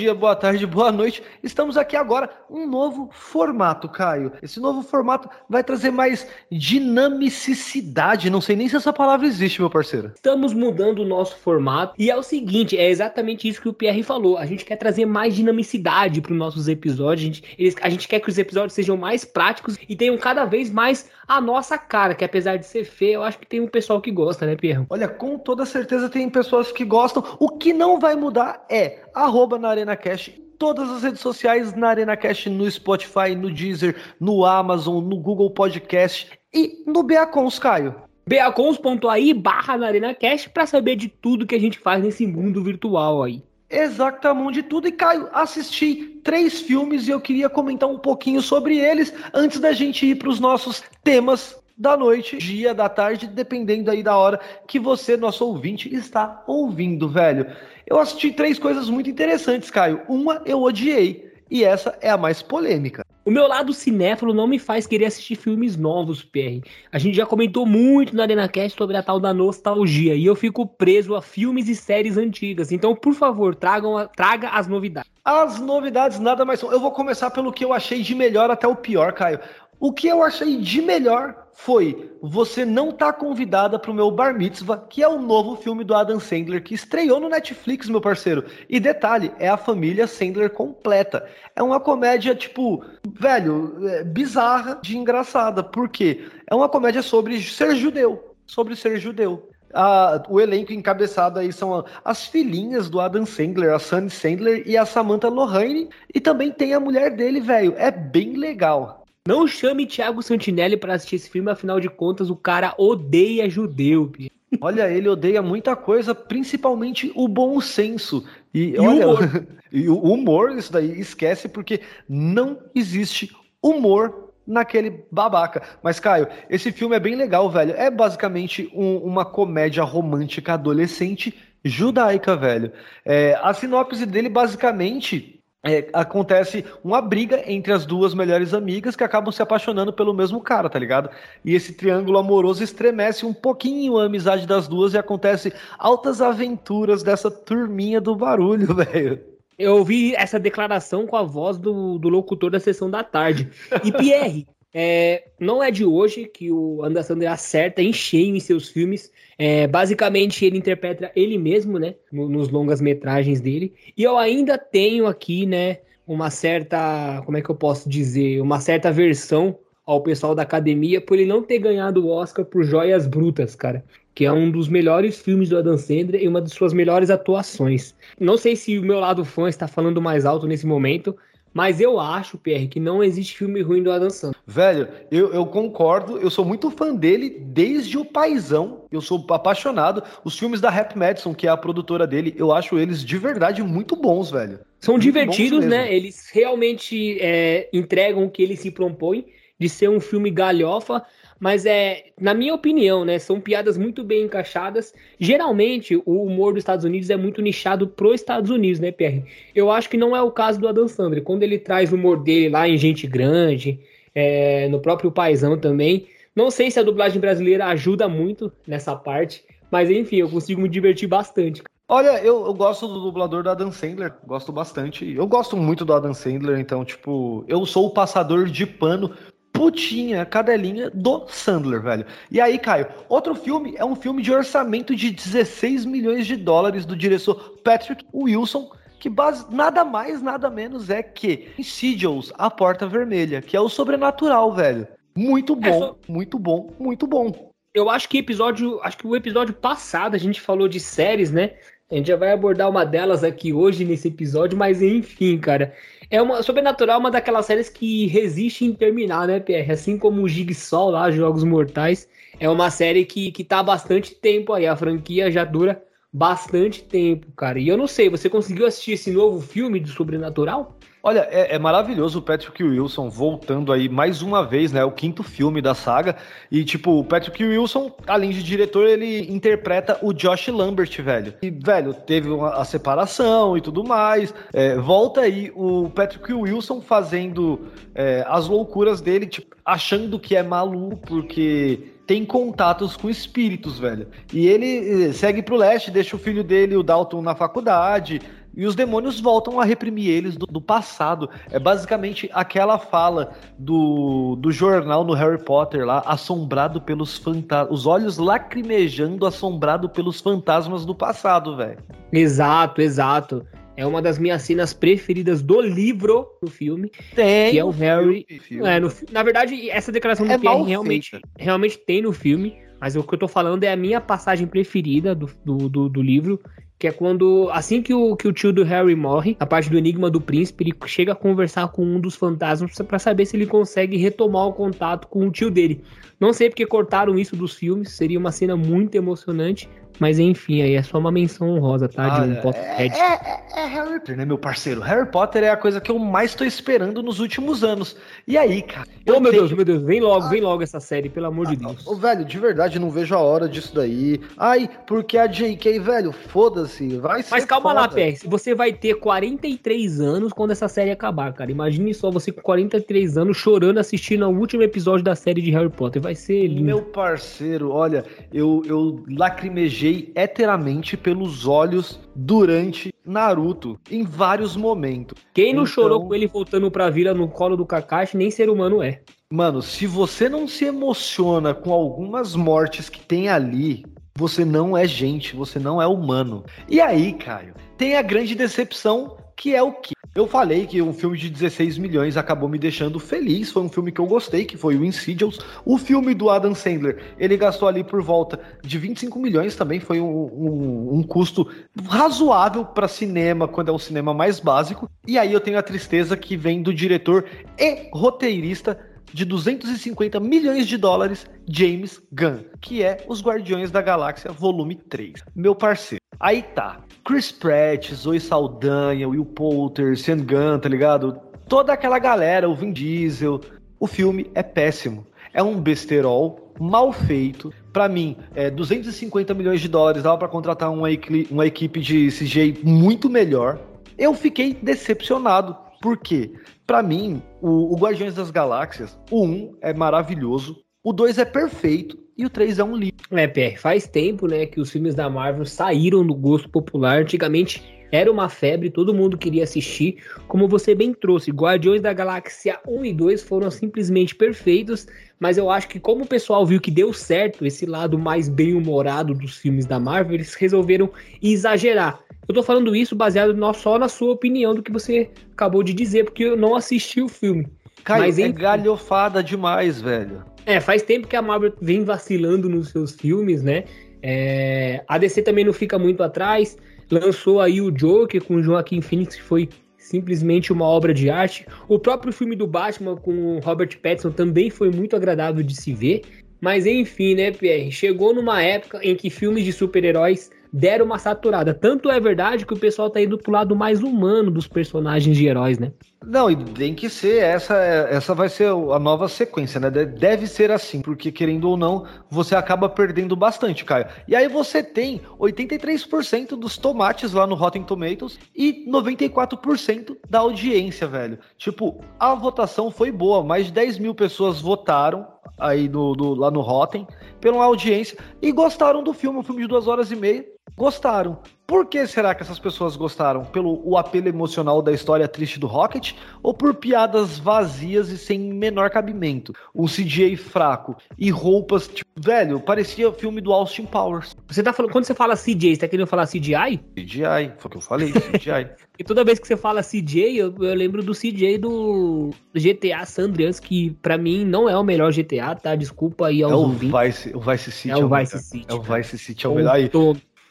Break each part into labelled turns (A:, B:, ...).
A: dia, boa tarde, boa noite. Estamos aqui agora, um novo formato, Caio. Esse novo formato vai trazer mais dinamicidade. Não sei nem se essa palavra existe, meu parceiro.
B: Estamos mudando o nosso formato e é o seguinte, é exatamente isso que o Pierre falou. A gente quer trazer mais dinamicidade para os nossos episódios. A gente, eles, a gente quer que os episódios sejam mais práticos e tenham cada vez mais a nossa cara, que apesar de ser feio, eu acho que tem um pessoal que gosta, né, Pierre?
A: Olha, com toda certeza tem pessoas que gostam. O que não vai mudar é arroba na Arena Cash todas as redes sociais na Arena Cash, no Spotify, no Deezer, no Amazon, no Google Podcast e no Beacons, Caio.
B: beacons.ai barra na Arena Cash para saber de tudo que a gente faz nesse mundo virtual aí.
A: Exatamente de tudo. E Caio, assisti três filmes e eu queria comentar um pouquinho sobre eles antes da gente ir para os nossos temas da noite, dia, da tarde, dependendo aí da hora que você, nosso ouvinte, está ouvindo, velho. Eu assisti três coisas muito interessantes, Caio. Uma eu odiei, e essa é a mais polêmica.
B: O meu lado cinéfilo não me faz querer assistir filmes novos, PR. A gente já comentou muito na ArenaCast sobre a tal da nostalgia, e eu fico preso a filmes e séries antigas. Então, por favor, tragam traga as novidades.
A: As novidades nada mais são. Eu vou começar pelo que eu achei de melhor até o pior, Caio. O que eu achei de melhor foi Você Não Tá Convidada para o Meu Bar Mitzvah, que é o novo filme do Adam Sandler, que estreou no Netflix, meu parceiro. E detalhe, é a família Sandler completa. É uma comédia, tipo, velho, é, bizarra de engraçada. Por quê? É uma comédia sobre ser judeu. Sobre ser judeu. A, o elenco encabeçado aí são as filhinhas do Adam Sandler, a Sunny Sandler e a Samantha Lohane. E também tem a mulher dele, velho. É bem legal.
B: Não chame Thiago Santinelli para assistir esse filme, afinal de contas, o cara odeia judeu.
A: Olha, ele odeia muita coisa, principalmente o bom senso. E, e olha, humor. e o humor, isso daí, esquece, porque não existe humor naquele babaca. Mas, Caio, esse filme é bem legal, velho. É basicamente um, uma comédia romântica adolescente judaica, velho. É, a sinopse dele, basicamente, é, acontece uma briga entre as duas melhores amigas que acabam se apaixonando pelo mesmo cara, tá ligado? E esse triângulo amoroso estremece um pouquinho a amizade das duas e acontece altas aventuras dessa turminha do barulho, velho.
B: Eu ouvi essa declaração com a voz do, do locutor da sessão da tarde. E Pierre, é, não é de hoje que o Anderson Sandler acerta em cheio em seus filmes. É, basicamente, ele interpreta ele mesmo, né? Nos longas metragens dele. E eu ainda tenho aqui, né? Uma certa. Como é que eu posso dizer? Uma certa versão ao pessoal da academia por ele não ter ganhado o Oscar por Joias Brutas, cara. Que é um dos melhores filmes do Adam Sandler e uma de suas melhores atuações. Não sei se o meu lado fã está falando mais alto nesse momento, mas eu acho, Pierre, que não existe filme ruim do Adam Sandler.
A: Velho, eu, eu concordo. Eu sou muito fã dele desde o Paizão. Eu sou apaixonado. Os filmes da Rap Madison, que é a produtora dele, eu acho eles de verdade muito bons, velho.
B: São muito divertidos, né? Eles realmente é, entregam o que ele se propõe de ser um filme galhofa, mas é, na minha opinião, né, são piadas muito bem encaixadas. Geralmente, o humor dos Estados Unidos é muito nichado pro Estados Unidos, né, Pierre? Eu acho que não é o caso do Adam Sandler. Quando ele traz o humor dele lá em Gente Grande, é, no próprio Paizão também. Não sei se a dublagem brasileira ajuda muito nessa parte, mas enfim, eu consigo me divertir bastante.
A: Olha, eu, eu, gosto do dublador do Adam Sandler, gosto bastante. Eu gosto muito do Adam Sandler, então, tipo, eu sou o passador de pano putinha, cadelinha do Sandler, velho. E aí, Caio, outro filme é um filme de orçamento de 16 milhões de dólares do diretor Patrick Wilson, que base, nada mais, nada menos é que Insidious, A Porta Vermelha, que é o sobrenatural, velho. Muito bom, é só... muito bom, muito bom.
B: Eu acho que episódio, acho que o episódio passado a gente falou de séries, né? A gente já vai abordar uma delas aqui hoje nesse episódio, mas enfim, cara. É uma Sobrenatural é uma daquelas séries que resiste em terminar, né, PR? Assim como o Jigsaw lá, Jogos Mortais, é uma série que, que tá há bastante tempo aí. A franquia já dura bastante tempo, cara. E eu não sei, você conseguiu assistir esse novo filme do Sobrenatural?
A: Olha, é, é, maravilhoso o Patrick Wilson voltando aí mais uma vez, né? O quinto filme da saga. E, tipo, o Patrick Wilson, além de diretor, ele interpreta o Josh Lambert, velho. E, velho, teve uma, a separação e tudo mais. É, volta aí o Patrick Wilson fazendo é, as loucuras dele, tipo, achando que é maluco, porque tem contatos com espíritos, velho. E ele eh, segue pro leste, deixa o filho dele, o Dalton, na faculdade. E os demônios voltam a reprimir eles do, do passado. É basicamente aquela fala do, do jornal no Harry Potter lá, assombrado pelos fantasmas. Os olhos lacrimejando, assombrado pelos fantasmas do passado, velho.
B: Exato, exato. É uma das minhas cenas preferidas do livro do filme.
A: Tem.
B: Que é o Harry. Filme, filme. É, no, na verdade, essa declaração do é Pierre realmente, realmente tem no filme. Mas o que eu tô falando é a minha passagem preferida do, do, do, do livro, que é quando, assim que o, que o tio do Harry morre, a parte do Enigma do Príncipe, ele chega a conversar com um dos fantasmas para saber se ele consegue retomar o contato com o tio dele. Não sei porque cortaram isso dos filmes, seria uma cena muito emocionante, mas enfim, aí é só uma menção honrosa, tá?
A: de um Potterhead. É, é, é, Harry Potter, né, meu parceiro? Harry Potter é a coisa que eu mais tô esperando nos últimos anos. E aí, cara?
B: Ô, oh, meu tenho... Deus, meu Deus, vem logo, vem logo essa série, pelo amor ah, de Deus.
A: Ô, velho, de verdade, não vejo a hora disso daí. Ai, porque a JK, velho, foda-se, vai ser
B: Mas calma foda. lá, PS, você vai ter 43 anos quando essa série acabar, cara. Imagine só você com 43 anos chorando assistindo ao último episódio da série de Harry Potter. Vai ser lindo.
A: Meu parceiro, olha, eu, eu lacrimejei heteramente pelos olhos durante Naruto em vários momentos.
B: Quem não então... chorou com ele voltando pra vila no colo do Kakashi, nem ser humano é.
A: Mano, se você não se emociona com algumas mortes que tem ali, você não é gente, você não é humano. E aí, Caio, tem a grande decepção que é o que? Eu falei que um filme de 16 milhões acabou me deixando feliz. Foi um filme que eu gostei, que foi o Insidious. O filme do Adam Sandler, ele gastou ali por volta de 25 milhões também. Foi um, um, um custo razoável para cinema, quando é um cinema mais básico. E aí eu tenho a tristeza que vem do diretor e roteirista de 250 milhões de dólares, James Gunn, que é Os Guardiões da Galáxia Volume 3. Meu parceiro. Aí tá. Chris Pratt, Zoe Saldanha, Will Poulter, Sean Gunn, tá ligado? Toda aquela galera, o Vin Diesel. O filme é péssimo. É um besterol mal feito. Para mim, é 250 milhões de dólares dava para contratar uma, uma equipe de CGI muito melhor. Eu fiquei decepcionado. Por quê? Para mim, o, o Guardiões das Galáxias, o 1 é maravilhoso, o 2 é perfeito e o 3 é um livro.
B: É, PR, faz tempo, né, que os filmes da Marvel saíram do gosto popular. Antigamente era uma febre, todo mundo queria assistir. Como você bem trouxe, Guardiões da Galáxia 1 e 2 foram simplesmente perfeitos, mas eu acho que como o pessoal viu que deu certo esse lado mais bem-humorado dos filmes da Marvel, eles resolveram exagerar. Eu tô falando isso baseado só na sua opinião do que você acabou de dizer, porque eu não assisti o filme.
A: Caio, Mas, é galhofada demais, velho.
B: É, faz tempo que a Marvel vem vacilando nos seus filmes, né? É, a DC também não fica muito atrás. Lançou aí o Joker com o Joaquim Phoenix, que foi simplesmente uma obra de arte. O próprio filme do Batman com o Robert Pattinson também foi muito agradável de se ver. Mas enfim, né, Pierre? Chegou numa época em que filmes de super-heróis deram uma saturada. Tanto é verdade que o pessoal tá indo pro lado mais humano dos personagens de heróis, né?
A: Não, e tem que ser, essa, essa vai ser a nova sequência, né? Deve ser assim, porque querendo ou não, você acaba perdendo bastante, Caio. E aí você tem 83% dos tomates lá no Rotten Tomatoes e 94% da audiência, velho. Tipo, a votação foi boa, mais de 10 mil pessoas votaram aí no, no, lá no Rotten pela audiência e gostaram do filme, um filme de duas horas e meia gostaram. Por que será que essas pessoas gostaram? Pelo o apelo emocional da história triste do Rocket ou por piadas vazias e sem menor cabimento? Um CGI fraco e roupas, tipo, velho, parecia filme do Austin Powers.
B: Você tá falando, quando você fala CJ, você tá querendo falar CGI?
A: CGI, foi o que eu falei, CGI.
B: e toda vez que você fala CJ, eu, eu lembro do CJ do, GTA San Andreas, que para mim não é o melhor GTA, tá? Desculpa aí
A: aos é o Vice, o Vice City.
B: É o Vice City.
A: É o Vice City, é o melhor. Aí,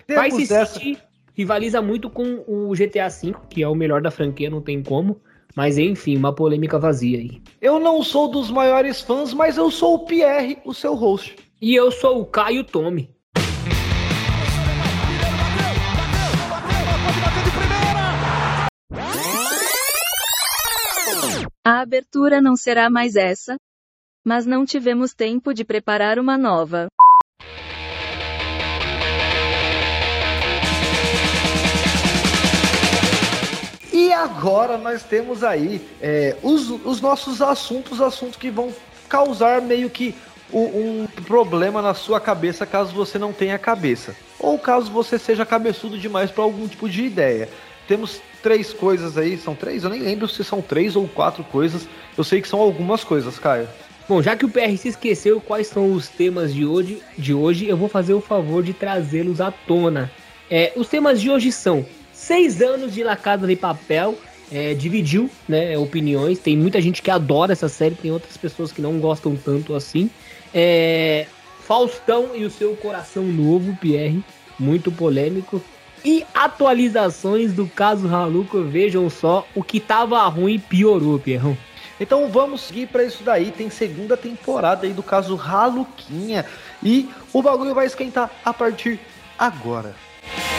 B: Vice City rivaliza muito com o GTA V, que é o melhor da franquia, não tem como. Mas enfim, uma polêmica vazia aí.
A: Eu não sou dos maiores fãs, mas eu sou o Pierre, o seu host.
B: E eu sou o Caio Tome.
C: A abertura não será mais essa, mas não tivemos tempo de preparar uma nova.
A: E agora nós temos aí é, os, os nossos assuntos, assuntos que vão causar meio que um problema na sua cabeça caso você não tenha cabeça. Ou caso você seja cabeçudo demais para algum tipo de ideia. Temos três coisas aí, são três? Eu nem lembro se são três ou quatro coisas. Eu sei que são algumas coisas, Caio.
B: Bom, já que o PR se esqueceu quais são os temas de hoje, de hoje eu vou fazer o favor de trazê-los à tona. É, os temas de hoje são seis anos de La Casa de Papel, é, dividiu né, opiniões. Tem muita gente que adora essa série, tem outras pessoas que não gostam tanto assim. É, Faustão e o seu coração novo, Pierre, muito polêmico. E atualizações do caso Haluco, vejam só, o que tava ruim piorou, Pierrão.
A: Então vamos seguir para isso daí. Tem segunda temporada aí do caso Raluquinha. E o bagulho vai esquentar a partir agora. Double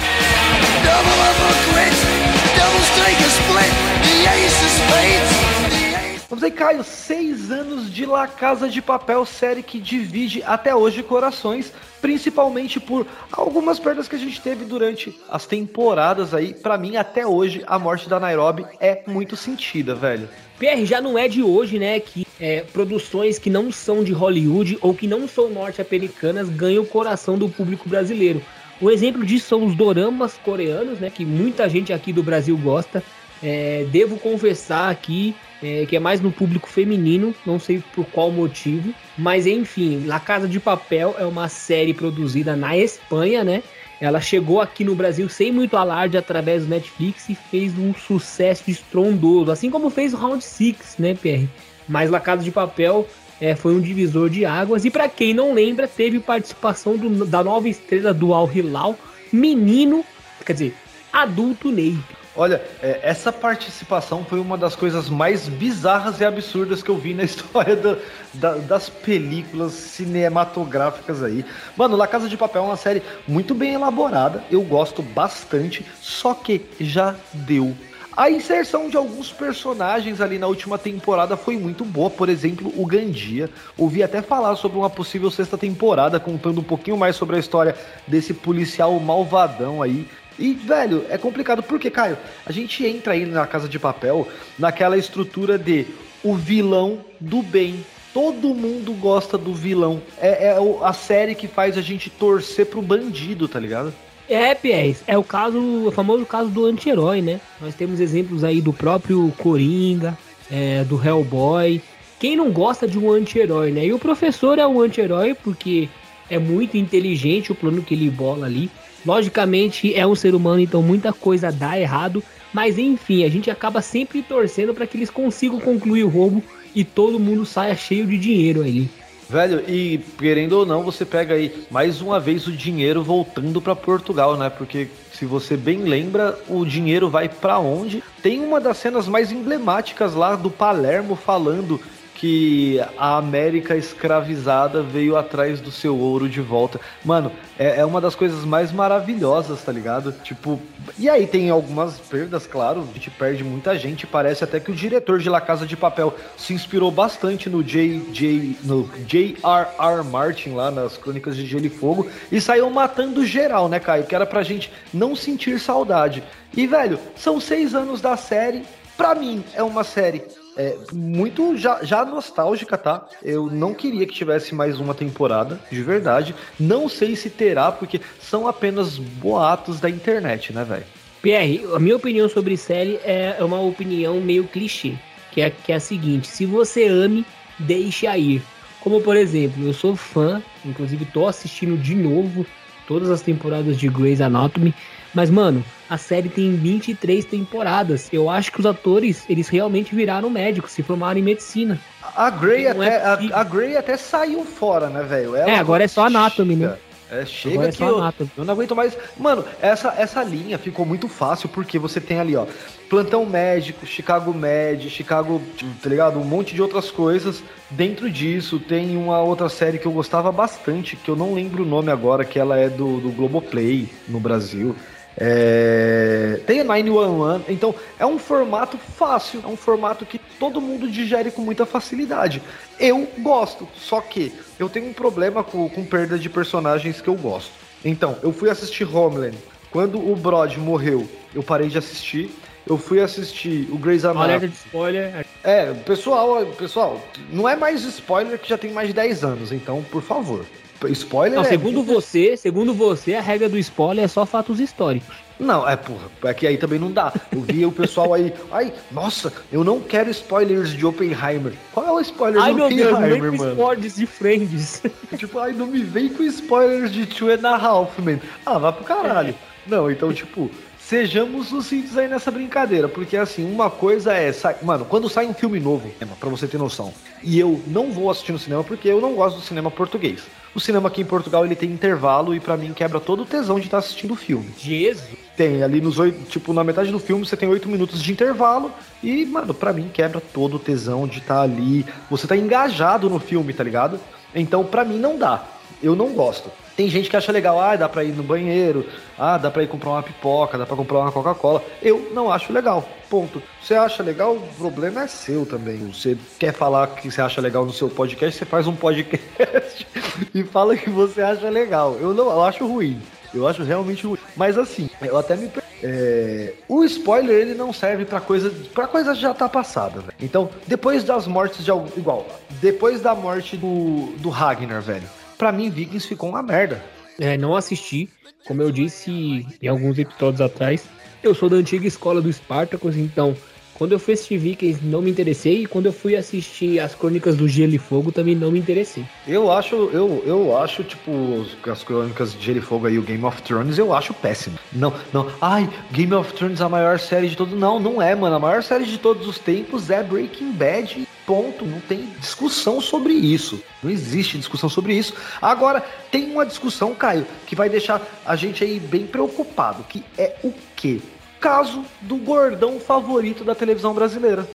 A: Vamos aí, Caio, seis anos de La Casa de Papel, série que divide até hoje corações, principalmente por algumas perdas que a gente teve durante as temporadas aí. Para mim, até hoje, a morte da Nairobi é muito sentida, velho.
B: PR já não é de hoje, né, que é, produções que não são de Hollywood ou que não são norte-americanas ganham o coração do público brasileiro. Um exemplo disso são os doramas coreanos, né? Que muita gente aqui do Brasil gosta. É, devo confessar aqui é, que é mais no público feminino, não sei por qual motivo, mas enfim, La Casa de Papel é uma série produzida na Espanha, né? Ela chegou aqui no Brasil sem muito alarde através do Netflix e fez um sucesso estrondoso, assim como fez o Round 6, né, PR? Mas La Casa de Papel é, foi um divisor de águas. E para quem não lembra, teve participação do, da nova estrela do Al Hilal, menino, quer dizer, adulto Ney.
A: Olha, é, essa participação foi uma das coisas mais bizarras e absurdas que eu vi na história do, da, das películas cinematográficas aí. Mano, La Casa de Papel é uma série muito bem elaborada, eu gosto bastante, só que já deu a inserção de alguns personagens ali na última temporada foi muito boa, por exemplo, o Gandia. Ouvi até falar sobre uma possível sexta temporada, contando um pouquinho mais sobre a história desse policial malvadão aí. E, velho, é complicado porque, Caio, a gente entra aí na Casa de Papel naquela estrutura de o vilão do bem. Todo mundo gosta do vilão. É, é a série que faz a gente torcer pro bandido, tá ligado?
B: É, Pies, é o caso, o famoso caso do anti-herói, né? Nós temos exemplos aí do próprio Coringa, é, do Hellboy. Quem não gosta de um anti-herói, né? E o professor é um anti-herói porque é muito inteligente o plano que ele bola ali. Logicamente é um ser humano, então muita coisa dá errado. Mas enfim, a gente acaba sempre torcendo para que eles consigam concluir o roubo e todo mundo saia cheio de dinheiro ali.
A: Velho, e querendo ou não, você pega aí mais uma vez o dinheiro voltando para Portugal, né? Porque se você bem lembra, o dinheiro vai para onde? Tem uma das cenas mais emblemáticas lá do Palermo falando que a América escravizada veio atrás do seu ouro de volta. Mano, é, é, uma das coisas mais maravilhosas, tá ligado? Tipo, e aí tem algumas perdas, claro, a gente perde muita gente. Parece até que o diretor de La Casa de Papel se inspirou bastante no J.J. no J.R.R. Martin lá nas Crônicas de Gelo e Fogo e saiu matando geral, né, Caio? Que era pra gente não sentir saudade. E, velho, são seis anos da série. Pra mim, é uma série é, muito já, já nostálgica, tá? Eu não queria que tivesse mais uma temporada, de verdade. Não sei se terá, porque são apenas boatos da internet, né, velho?
B: Pierre, a minha opinião sobre série é uma opinião meio clichê, que é, que é a seguinte: se você ame, deixe a ir. Como por exemplo, eu sou fã, inclusive tô assistindo de novo todas as temporadas de Grey's Anatomy. Mas, mano, a série tem 23 temporadas. Eu acho que os atores, eles realmente viraram médicos, se formaram em medicina.
A: A Grey, até, é a, a, Grey até saiu fora, né, velho?
B: É, agora é só Anatomy, né?
A: É, chega é que eu, eu, não aguento mais. Mano, essa, essa linha ficou muito fácil porque você tem ali, ó, Plantão Médico, Chicago Med, Chicago, tá ligado? Um monte de outras coisas. Dentro disso, tem uma outra série que eu gostava bastante, que eu não lembro o nome agora, que ela é do, do Globoplay no Brasil. É... Tem a 911, então é um formato fácil, é um formato que todo mundo digere com muita facilidade. Eu gosto, só que eu tenho um problema com, com perda de personagens que eu gosto. Então, eu fui assistir Homeland. Quando o Brod morreu, eu parei de assistir. eu fui assistir o Grey's Anatomy.
B: Alerta de spoiler.
A: É, pessoal, pessoal, não é mais spoiler que já tem mais de 10 anos, então, por favor. Spoiler
B: Não,
A: é...
B: segundo você, segundo você, a regra do spoiler é só fatos históricos.
A: Não, é porra, é que aí também não dá. Eu vi o pessoal aí, ai, nossa, eu não quero spoilers de Oppenheimer. Qual é o spoiler
B: Ai,
A: de
B: Deus,
A: Oppenheimer,
B: com
A: mano?
B: spoilers de Friends.
A: tipo, ai, não me vem com spoilers de Two and a Half, man. Ah, vai pro caralho. Não, então, tipo, sejamos sucintos aí nessa brincadeira, porque assim, uma coisa é, sa- mano, quando sai um filme novo, pra você ter noção, e eu não vou assistir no cinema porque eu não gosto do cinema português. O cinema aqui em Portugal, ele tem intervalo e pra mim quebra todo o tesão de estar assistindo o filme.
B: Jesus.
A: Tem ali nos oito, tipo, na metade do filme você tem oito minutos de intervalo e, mano, pra mim quebra todo o tesão de estar ali. Você tá engajado no filme, tá ligado? Então, pra mim não dá. Eu não gosto. Tem gente que acha legal, ah, dá pra ir no banheiro, ah, dá pra ir comprar uma pipoca, dá pra comprar uma Coca-Cola. Eu não acho legal. Ponto. Você acha legal, o problema é seu também. Você quer falar que você acha legal no seu podcast, você faz um podcast e fala que você acha legal. Eu não, eu acho ruim. Eu acho realmente ruim. Mas assim, eu até me é, o spoiler ele não serve pra coisa para coisa já tá passada, velho. Então, depois das mortes de algum igual, depois da morte do do Ragnar, velho. Pra mim Vikings ficou uma merda.
B: É, não assisti. Como eu disse em alguns episódios atrás, eu sou da antiga escola do Spartacus, então quando eu fui assistir Vikings não me interessei, e quando eu fui assistir as Crônicas do Gelo e Fogo também não me interessei.
A: Eu acho, eu, eu acho, tipo, as crônicas de Gelo e Fogo aí, o Game of Thrones, eu acho péssimo. Não, não, ai, Game of Thrones é a maior série de todos. Não, não é, mano. A maior série de todos os tempos é Breaking Bad. Ponto. Não tem discussão sobre isso. Não existe discussão sobre isso. Agora, tem uma discussão, Caio, que vai deixar a gente aí bem preocupado, que é o quê? Caso do gordão favorito da televisão brasileira.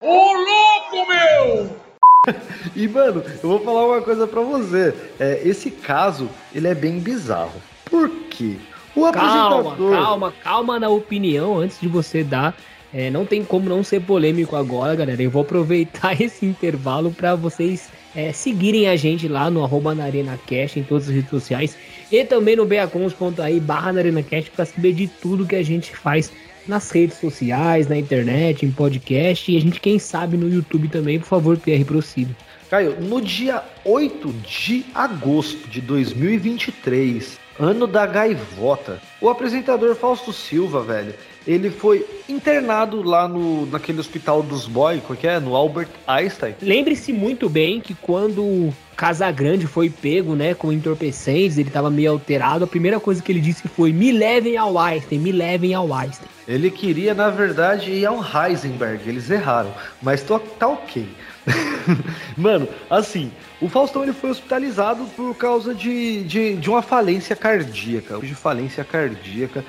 A: E, mano, eu vou falar uma coisa pra você. É, esse caso, ele é bem bizarro. Por quê? O
B: Calma,
A: apresentador...
B: calma, calma na opinião antes de você dar. É, não tem como não ser polêmico agora, galera. Eu vou aproveitar esse intervalo para vocês é, seguirem a gente lá no arroba na Arena Cash em todas as redes sociais e também no beacons.aí barra na Arena Cash para saber de tudo que a gente faz nas redes sociais, na internet, em podcast e a gente, quem sabe, no YouTube também. Por favor, PR, prossiga.
A: Caio, no dia 8 de agosto de 2023, ano da gaivota, o apresentador Fausto Silva, velho, ele foi internado lá no, naquele hospital dos boy, qual que é? No Albert Einstein.
B: Lembre-se muito bem que quando Casagrande foi pego, né, com entorpecentes, ele tava meio alterado, a primeira coisa que ele disse foi: "Me levem ao Einstein, me levem ao Einstein".
A: Ele queria, na verdade, ir ao Heisenberg, eles erraram, mas tô, tá ok. Mano, assim, o Faustão ele foi hospitalizado por causa de, de, de uma falência cardíaca, de falência cardíaca,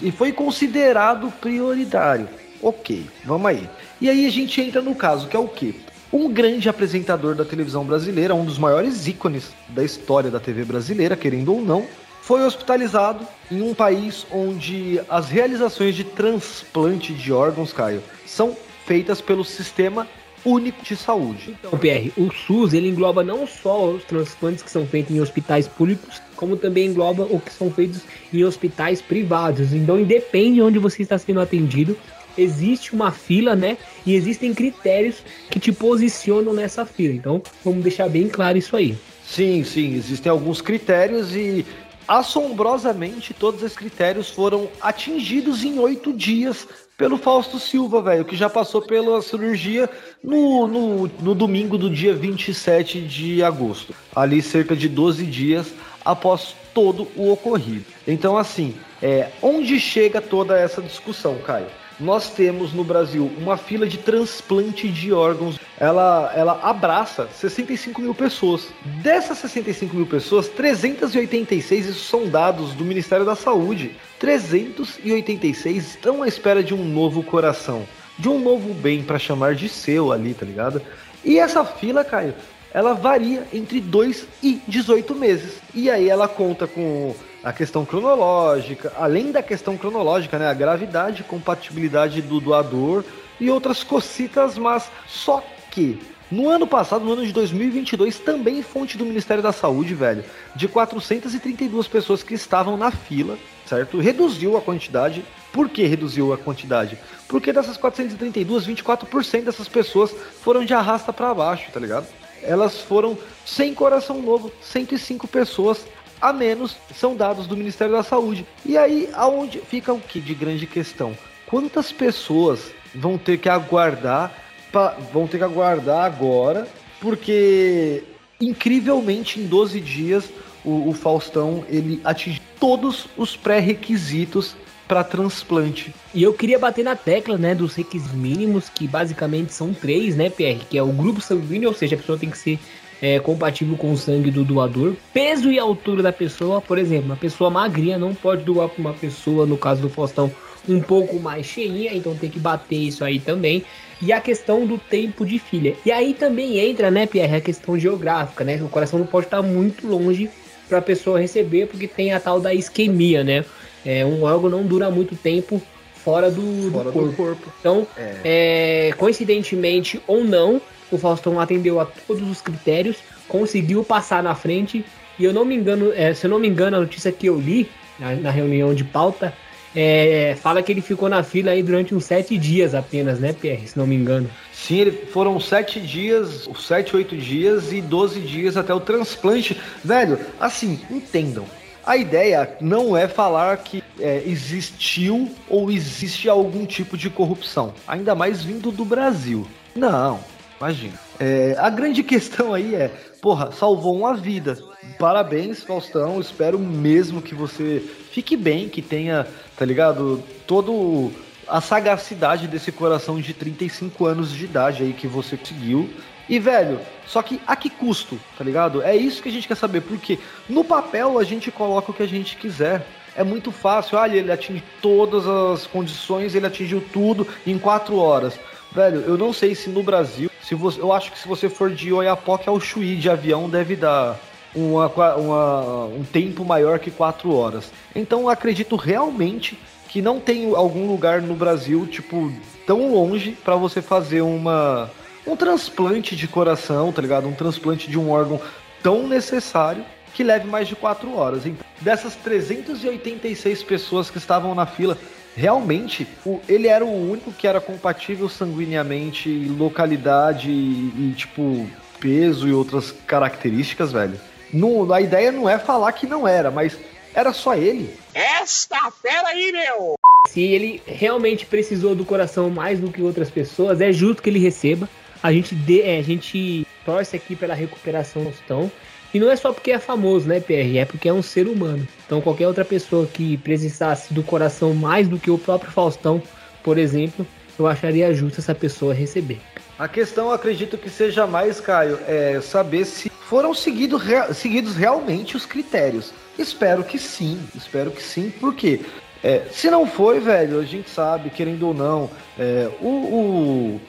A: e foi considerado prioritário. Ok, vamos aí. E aí a gente entra no caso, que é o quê? Um grande apresentador da televisão brasileira, um dos maiores ícones da história da TV brasileira, querendo ou não, foi hospitalizado em um país onde as realizações de transplante de órgãos, Caio, são feitas pelo Sistema Único de Saúde.
B: Então, PR, o SUS ele engloba não só os transplantes que são feitos em hospitais públicos, como também engloba o que são feitos em hospitais privados. Então, independe de onde você está sendo atendido, existe uma fila, né? E existem critérios que te posicionam nessa fila. Então, vamos deixar bem claro isso aí.
A: Sim, sim, existem alguns critérios e assombrosamente todos esses critérios foram atingidos em oito dias pelo Fausto Silva, velho, que já passou pela cirurgia no, no, no domingo do dia 27 de agosto, ali cerca de 12 dias após todo o ocorrido. Então, assim, é, onde chega toda essa discussão, Caio? Nós temos no Brasil uma fila de transplante de órgãos. Ela, ela abraça 65 mil pessoas. Dessas 65 mil pessoas, 386, isso são dados do Ministério da Saúde, 386 estão à espera de um novo coração, de um novo bem para chamar de seu ali, tá ligado? E essa fila, Caio, ela varia entre 2 e 18 meses. E aí ela conta com a questão cronológica, além da questão cronológica, né, a gravidade, compatibilidade do doador e outras cocitas, mas só que No ano passado, no ano de 2022, também fonte do Ministério da Saúde, velho, de 432 pessoas que estavam na fila, certo? Reduziu a quantidade. Por que reduziu a quantidade? Porque dessas 432, 24% dessas pessoas foram de arrasta para baixo, tá ligado? Elas foram sem coração novo, 105 pessoas a menos são dados do Ministério da Saúde. E aí, aonde fica o que de grande questão? Quantas pessoas vão ter que aguardar, pra, vão ter que aguardar agora, porque incrivelmente em 12 dias o, o Faustão ele atinge todos os pré-requisitos para transplante.
B: E eu queria bater na tecla, né, dos requisitos mínimos, que basicamente são três, né, PR, que é o grupo sanguíneo, ou seja, a pessoa tem que ser é, compatível com o sangue do doador. Peso e altura da pessoa, por exemplo, uma pessoa magrinha não pode doar para uma pessoa, no caso do Faustão, um pouco mais cheinha, então tem que bater isso aí também. E a questão do tempo de filha. E aí também entra, né, Pierre, a questão geográfica, né? O coração não pode estar muito longe para a pessoa receber, porque tem a tal da isquemia, né? É, um órgão não dura muito tempo fora do, fora do, corpo. do corpo. Então, é. É, coincidentemente ou não, o Faustão atendeu a todos os critérios, conseguiu passar na frente. E eu não me engano, é, se eu não me engano, a notícia que eu li na, na reunião de pauta é, fala que ele ficou na fila aí durante uns sete dias apenas, né, Pierre? Se não me engano.
A: Sim, ele, foram sete dias, sete, oito dias e doze dias até o transplante. Velho, assim, entendam. A ideia não é falar que é, existiu ou existe algum tipo de corrupção, ainda mais vindo do Brasil. Não, Imagina. É, a grande questão aí é, porra, salvou uma vida. Parabéns, Faustão. Espero mesmo que você fique bem, que tenha, tá ligado? Todo a sagacidade desse coração de 35 anos de idade aí que você conseguiu. E, velho, só que a que custo, tá ligado? É isso que a gente quer saber, porque no papel a gente coloca o que a gente quiser. É muito fácil, olha, ele atinge todas as condições, ele atingiu tudo em quatro horas. Velho, eu não sei se no Brasil, se você, eu acho que se você for de Oiapoque ao Chuí de avião, deve dar uma, uma, um tempo maior que quatro horas. Então acredito realmente que não tem algum lugar no Brasil, tipo, tão longe para você fazer uma um transplante de coração, tá ligado? Um transplante de um órgão tão necessário que leve mais de quatro horas. Então, dessas 386 pessoas que estavam na fila, realmente o, ele era o único que era compatível sanguineamente, localidade e, e tipo peso e outras características, velho. No, a ideia não é falar que não era, mas era só ele.
B: Esta fera aí, meu! Se ele realmente precisou do coração mais do que outras pessoas, é justo que ele receba. A gente, de, é, a gente torce aqui pela recuperação do Faustão. E não é só porque é famoso, né, PR? É porque é um ser humano. Então qualquer outra pessoa que precisasse do coração mais do que o próprio Faustão, por exemplo, eu acharia justo essa pessoa receber.
A: A questão, acredito que seja mais, Caio, é saber se foram seguido, seguidos realmente os critérios. Espero que sim, espero que sim, porque é, se não foi, velho, a gente sabe, querendo ou não, é, o, o,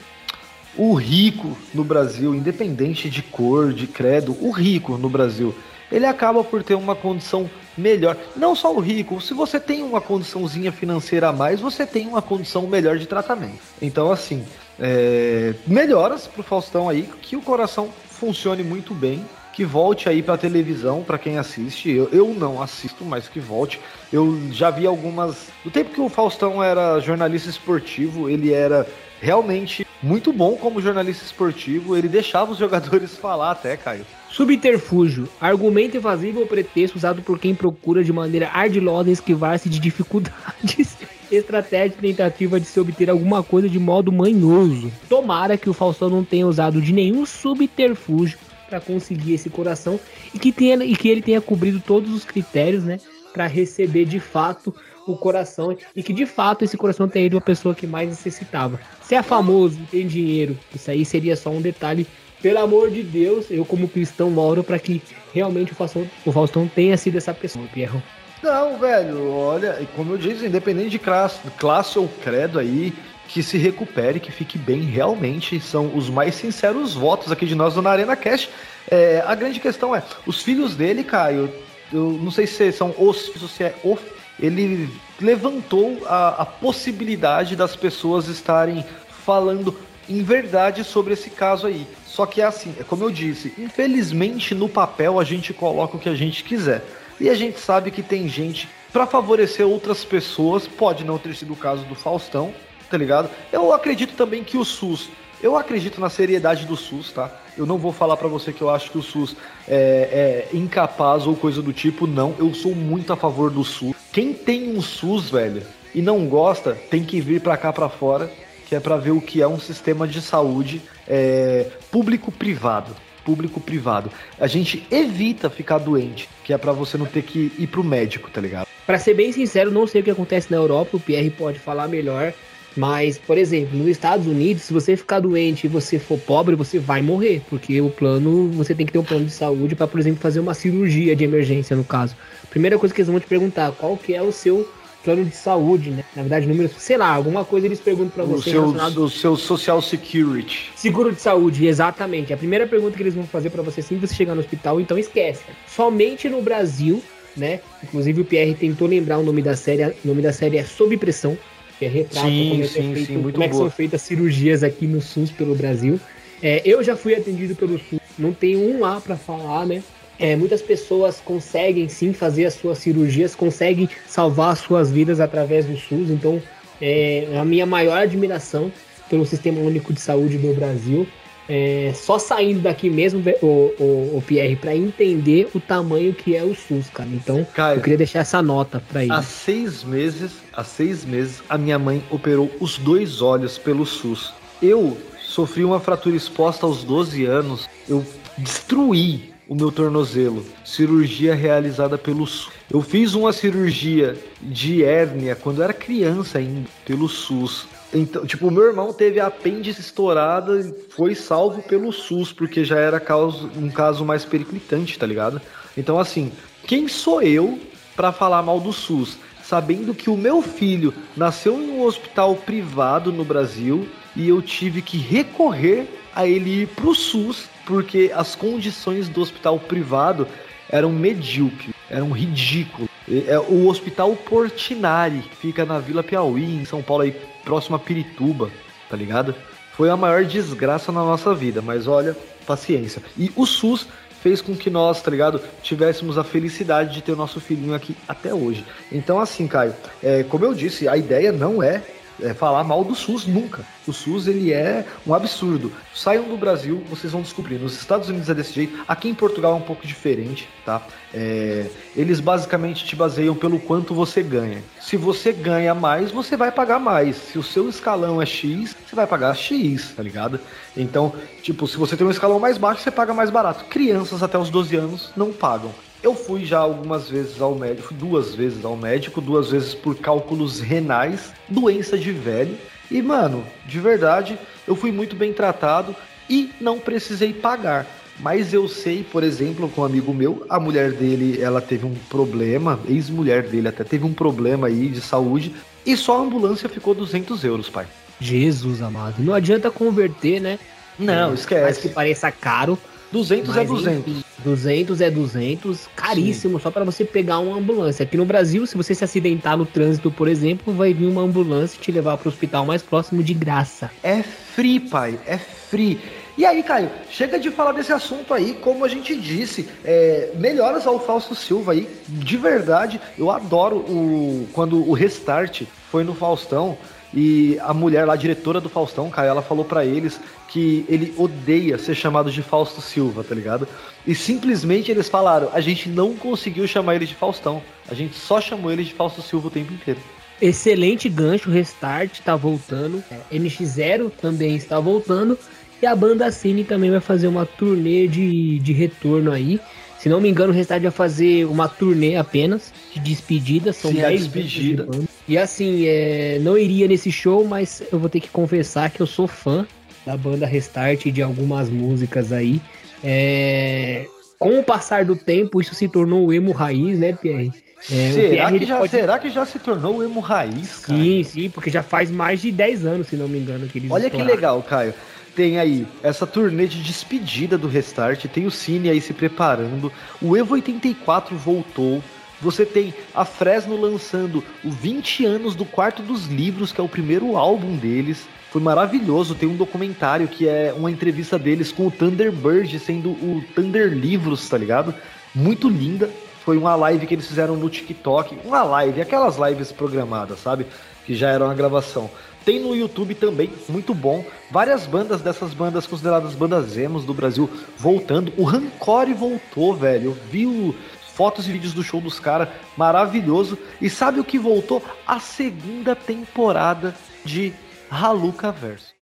A: o rico no Brasil, independente de cor, de credo, o rico no Brasil, ele acaba por ter uma condição melhor. Não só o rico, se você tem uma condiçãozinha financeira a mais, você tem uma condição melhor de tratamento. Então, assim, é, melhoras pro Faustão aí, que o coração funcione muito bem, que volte aí pra televisão, para quem assiste. Eu, eu não assisto, mas que volte. Eu já vi algumas. Do tempo que o Faustão era jornalista esportivo, ele era realmente muito bom como jornalista esportivo. Ele deixava os jogadores falar até, Caio.
B: Subterfúgio, argumento evasivo ou pretexto usado por quem procura de maneira ardilosa esquivar-se de dificuldades, estratégia e tentativa de se obter alguma coisa de modo manhoso. Tomara que o Faustão não tenha usado de nenhum subterfúgio para conseguir esse coração e que, tenha, e que ele tenha cobrido todos os critérios, né, para receber de fato o coração e que de fato esse coração tenha ido uma pessoa que mais necessitava. Se é famoso, tem dinheiro, isso aí seria só um detalhe. Pelo amor de Deus, eu como cristão oro para que realmente o Faustão, o Faustão tenha sido essa pessoa, Pierro.
A: Não, velho, olha, como eu disse, independente de classe, classe ou credo aí, que se recupere, que fique bem, realmente são os mais sinceros votos aqui de nós do Na Arena Cast. É, a grande questão é, os filhos dele, Caio, eu não sei se são os filhos se é o ele levantou a, a possibilidade das pessoas estarem falando em verdade sobre esse caso aí. Só que é assim, é como eu disse, infelizmente no papel a gente coloca o que a gente quiser. E a gente sabe que tem gente para favorecer outras pessoas, pode não ter sido o caso do Faustão, tá ligado? Eu acredito também que o SUS, eu acredito na seriedade do SUS, tá? Eu não vou falar para você que eu acho que o SUS é, é, incapaz ou coisa do tipo, não. Eu sou muito a favor do SUS. Quem tem um SUS, velho, e não gosta, tem que vir para cá para fora, que é para ver o que é um sistema de saúde é, público-privado. Público-privado. A gente evita ficar doente, que é para você não ter que ir pro médico, tá ligado?
B: Para ser bem sincero, não sei o que acontece na Europa, o Pierre pode falar melhor. Mas, por exemplo, nos Estados Unidos, se você ficar doente e você for pobre, você vai morrer, porque o plano, você tem que ter um plano de saúde para, por exemplo, fazer uma cirurgia de emergência, no caso. Primeira coisa que eles vão te perguntar, qual que é o seu plano de saúde, né? Na verdade, número, sei lá, alguma coisa eles perguntam para você.
A: O seu, o seu Social Security.
B: Seguro de saúde, exatamente. A primeira pergunta que eles vão fazer para você assim que você chegar no hospital, então esquece. Somente no Brasil, né? Inclusive o Pierre tentou lembrar o nome da série, o nome da série é Sob Pressão que é retrata
A: sim,
B: como,
A: é, sim,
B: feito,
A: sim,
B: como é que são feitas cirurgias aqui no SUS pelo Brasil. É, eu já fui atendido pelo SUS, não tenho um A para falar, né? É, muitas pessoas conseguem sim fazer as suas cirurgias, conseguem salvar as suas vidas através do SUS. Então, é a minha maior admiração pelo Sistema Único de Saúde do Brasil é, só saindo daqui mesmo, o, o, o Pierre, para entender o tamanho que é o SUS, cara. Então, cara, eu queria deixar essa nota para ele.
A: Há seis meses, há seis meses, a minha mãe operou os dois olhos pelo SUS. Eu sofri uma fratura exposta aos 12 anos. Eu destruí o meu tornozelo. Cirurgia realizada pelo SUS. Eu fiz uma cirurgia de hérnia quando eu era criança ainda, pelo SUS. Então, tipo, meu irmão teve a apêndice estourada e foi salvo pelo SUS, porque já era caso, um caso mais periclitante, tá ligado? Então, assim, quem sou eu para falar mal do SUS? Sabendo que o meu filho nasceu em um hospital privado no Brasil e eu tive que recorrer a ele ir pro SUS, porque as condições do hospital privado eram medíocres, eram ridículas. É o Hospital Portinari, que fica na Vila Piauí, em São Paulo, aí próximo a Pirituba, tá ligado? Foi a maior desgraça na nossa vida, mas olha, paciência. E o SUS fez com que nós, tá ligado, tivéssemos a felicidade de ter o nosso filhinho aqui até hoje. Então, assim, Caio, é, como eu disse, a ideia não é é, falar mal do SUS nunca. O SUS ele é um absurdo. Saiam do Brasil, vocês vão descobrir. Nos Estados Unidos é desse jeito. Aqui em Portugal é um pouco diferente, tá? É, eles basicamente te baseiam pelo quanto você ganha. Se você ganha mais, você vai pagar mais. Se o seu escalão é X, você vai pagar X, tá ligado? Então, tipo, se você tem um escalão mais baixo, você paga mais barato. Crianças até os 12 anos não pagam. Eu fui já algumas vezes ao médico, duas vezes ao médico, duas vezes por cálculos renais, doença de velho. E, mano, de verdade, eu fui muito bem tratado e não precisei pagar. Mas eu sei, por exemplo, com um amigo meu, a mulher dele, ela teve um problema, ex-mulher dele até teve um problema aí de saúde, e só a ambulância ficou 200 euros, pai.
B: Jesus amado. Não adianta converter, né?
A: Não, é, esquece. Mas
B: que pareça caro.
A: 200 Mas, é 200. Enfim,
B: 200 é 200, caríssimo, Sim. só para você pegar uma ambulância. Aqui no Brasil, se você se acidentar no trânsito, por exemplo, vai vir uma ambulância te levar para o hospital mais próximo de graça.
A: É free, pai, é free. E aí, Caio, chega de falar desse assunto aí, como a gente disse, é, melhoras ao Fausto Silva aí, de verdade, eu adoro o quando o Restart foi no Faustão, e a mulher lá, a diretora do Faustão, cara, ela falou para eles que ele odeia ser chamado de Fausto Silva, tá ligado? E simplesmente eles falaram: a gente não conseguiu chamar ele de Faustão. A gente só chamou ele de Fausto Silva o tempo inteiro.
B: Excelente gancho, Restart tá voltando. É, NX0 também está voltando. E a banda Cine também vai fazer uma turnê de, de retorno aí. Se não me engano, o Restart vai fazer uma turnê apenas de despedida. São
A: Sim, 10 despedida. De
B: e assim, é, não iria nesse show, mas eu vou ter que confessar que eu sou fã da banda Restart e de algumas músicas aí. É, com o passar do tempo, isso se tornou o emo raiz, né, Pierre?
A: É, será, que já, pode... será que já se tornou o emo raiz,
B: cara? Sim, sim, porque já faz mais de 10 anos, se não me engano, que eles
A: Olha que legal, Caio. Tem aí essa turnê de despedida do Restart, tem o Cine aí se preparando, o Evo 84 voltou, você tem a Fresno lançando o 20 anos do Quarto dos Livros, que é o primeiro álbum deles. foi maravilhoso. Tem um documentário que é uma entrevista deles com o Thunderbird, sendo o Thunder Livros, tá ligado? Muito linda. Foi uma live que eles fizeram no TikTok. Uma live, aquelas lives programadas, sabe? Que já era uma gravação. Tem no YouTube também, muito bom. Várias bandas dessas bandas consideradas bandas emos do Brasil voltando. O Rancore voltou, velho. Eu vi o, fotos e vídeos do show dos caras, maravilhoso. E sabe o que voltou? A segunda temporada de Haluca Verso.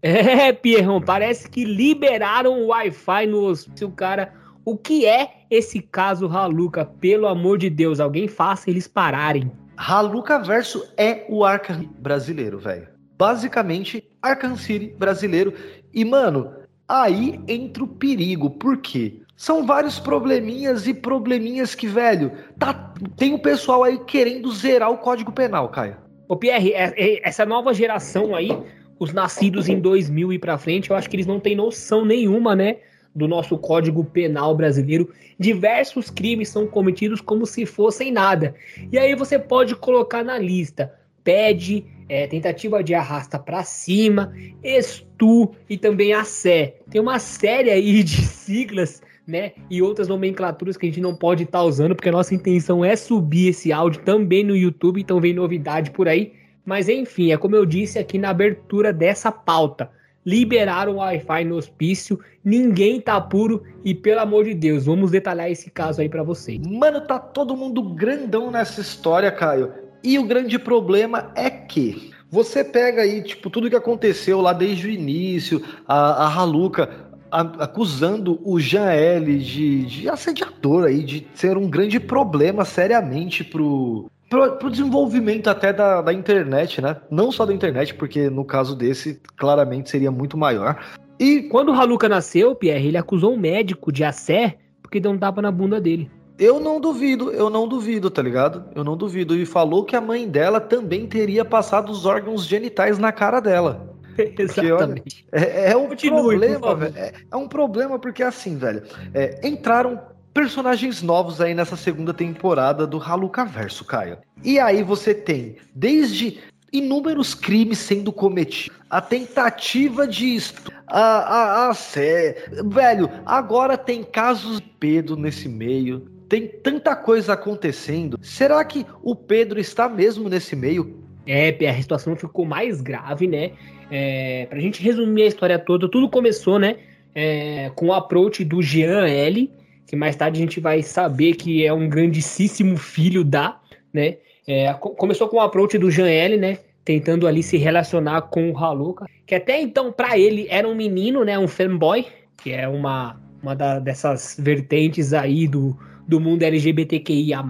B: É, Pierrão, parece que liberaram o Wi-Fi no hospício, cara. O que é esse caso Haluca? Pelo amor de Deus, alguém faça eles pararem.
A: Haluca Verso é o Arca brasileiro, velho. Basicamente, Arkham City brasileiro. E, mano, aí entra o perigo. Por quê? São vários probleminhas e probleminhas que, velho, tá, tem o pessoal aí querendo zerar o Código Penal, Caio.
B: Ô, Pierre, é, é, essa nova geração aí, os nascidos em 2000 e pra frente, eu acho que eles não têm noção nenhuma, né? Do nosso Código Penal brasileiro, diversos crimes são cometidos como se fossem nada. E aí você pode colocar na lista pede, é, tentativa de arrasta para cima, estu e também a sé. Tem uma série aí de siglas, né, e outras nomenclaturas que a gente não pode estar tá usando, porque a nossa intenção é subir esse áudio também no YouTube, então vem novidade por aí. Mas enfim, é como eu disse aqui na abertura dessa pauta liberaram o Wi-Fi no hospício, ninguém tá puro e pelo amor de Deus, vamos detalhar esse caso aí para vocês.
A: Mano, tá todo mundo grandão nessa história, Caio. E o grande problema é que você pega aí, tipo, tudo que aconteceu lá desde o início, a, a Haluca acusando o Jean L de, de assediador aí, de ser um grande problema seriamente pro, pro, pro desenvolvimento até da, da internet, né? Não só da internet, porque no caso desse, claramente seria muito maior.
B: E quando o Haluca nasceu, Pierre, ele acusou um médico de assé porque deu um tapa na bunda dele.
A: Eu não duvido, eu não duvido, tá ligado? Eu não duvido. E falou que a mãe dela também teria passado os órgãos genitais na cara dela.
B: Porque, Exatamente.
A: Olha, é, é, um Continue, problema, velho. É, é, um problema porque assim, velho. É, entraram personagens novos aí nessa segunda temporada do Haluca Verso, Caio. E aí você tem desde inúmeros crimes sendo cometidos, a tentativa de estupro, a, a, a sé... velho, agora tem casos de Pedro nesse meio, tem tanta coisa acontecendo. Será que o Pedro está mesmo nesse meio?
B: É, a situação ficou mais grave, né? É, pra gente resumir a história toda, tudo começou, né? É, com o approach do Jean L, que mais tarde a gente vai saber que é um grandíssimo filho da, né? É, começou com o approach do Jean L, né? Tentando ali se relacionar com o Haluka, que até então para ele era um menino, né? Um fanboy, que é uma, uma da, dessas vertentes aí do, do mundo LGBTQIA+.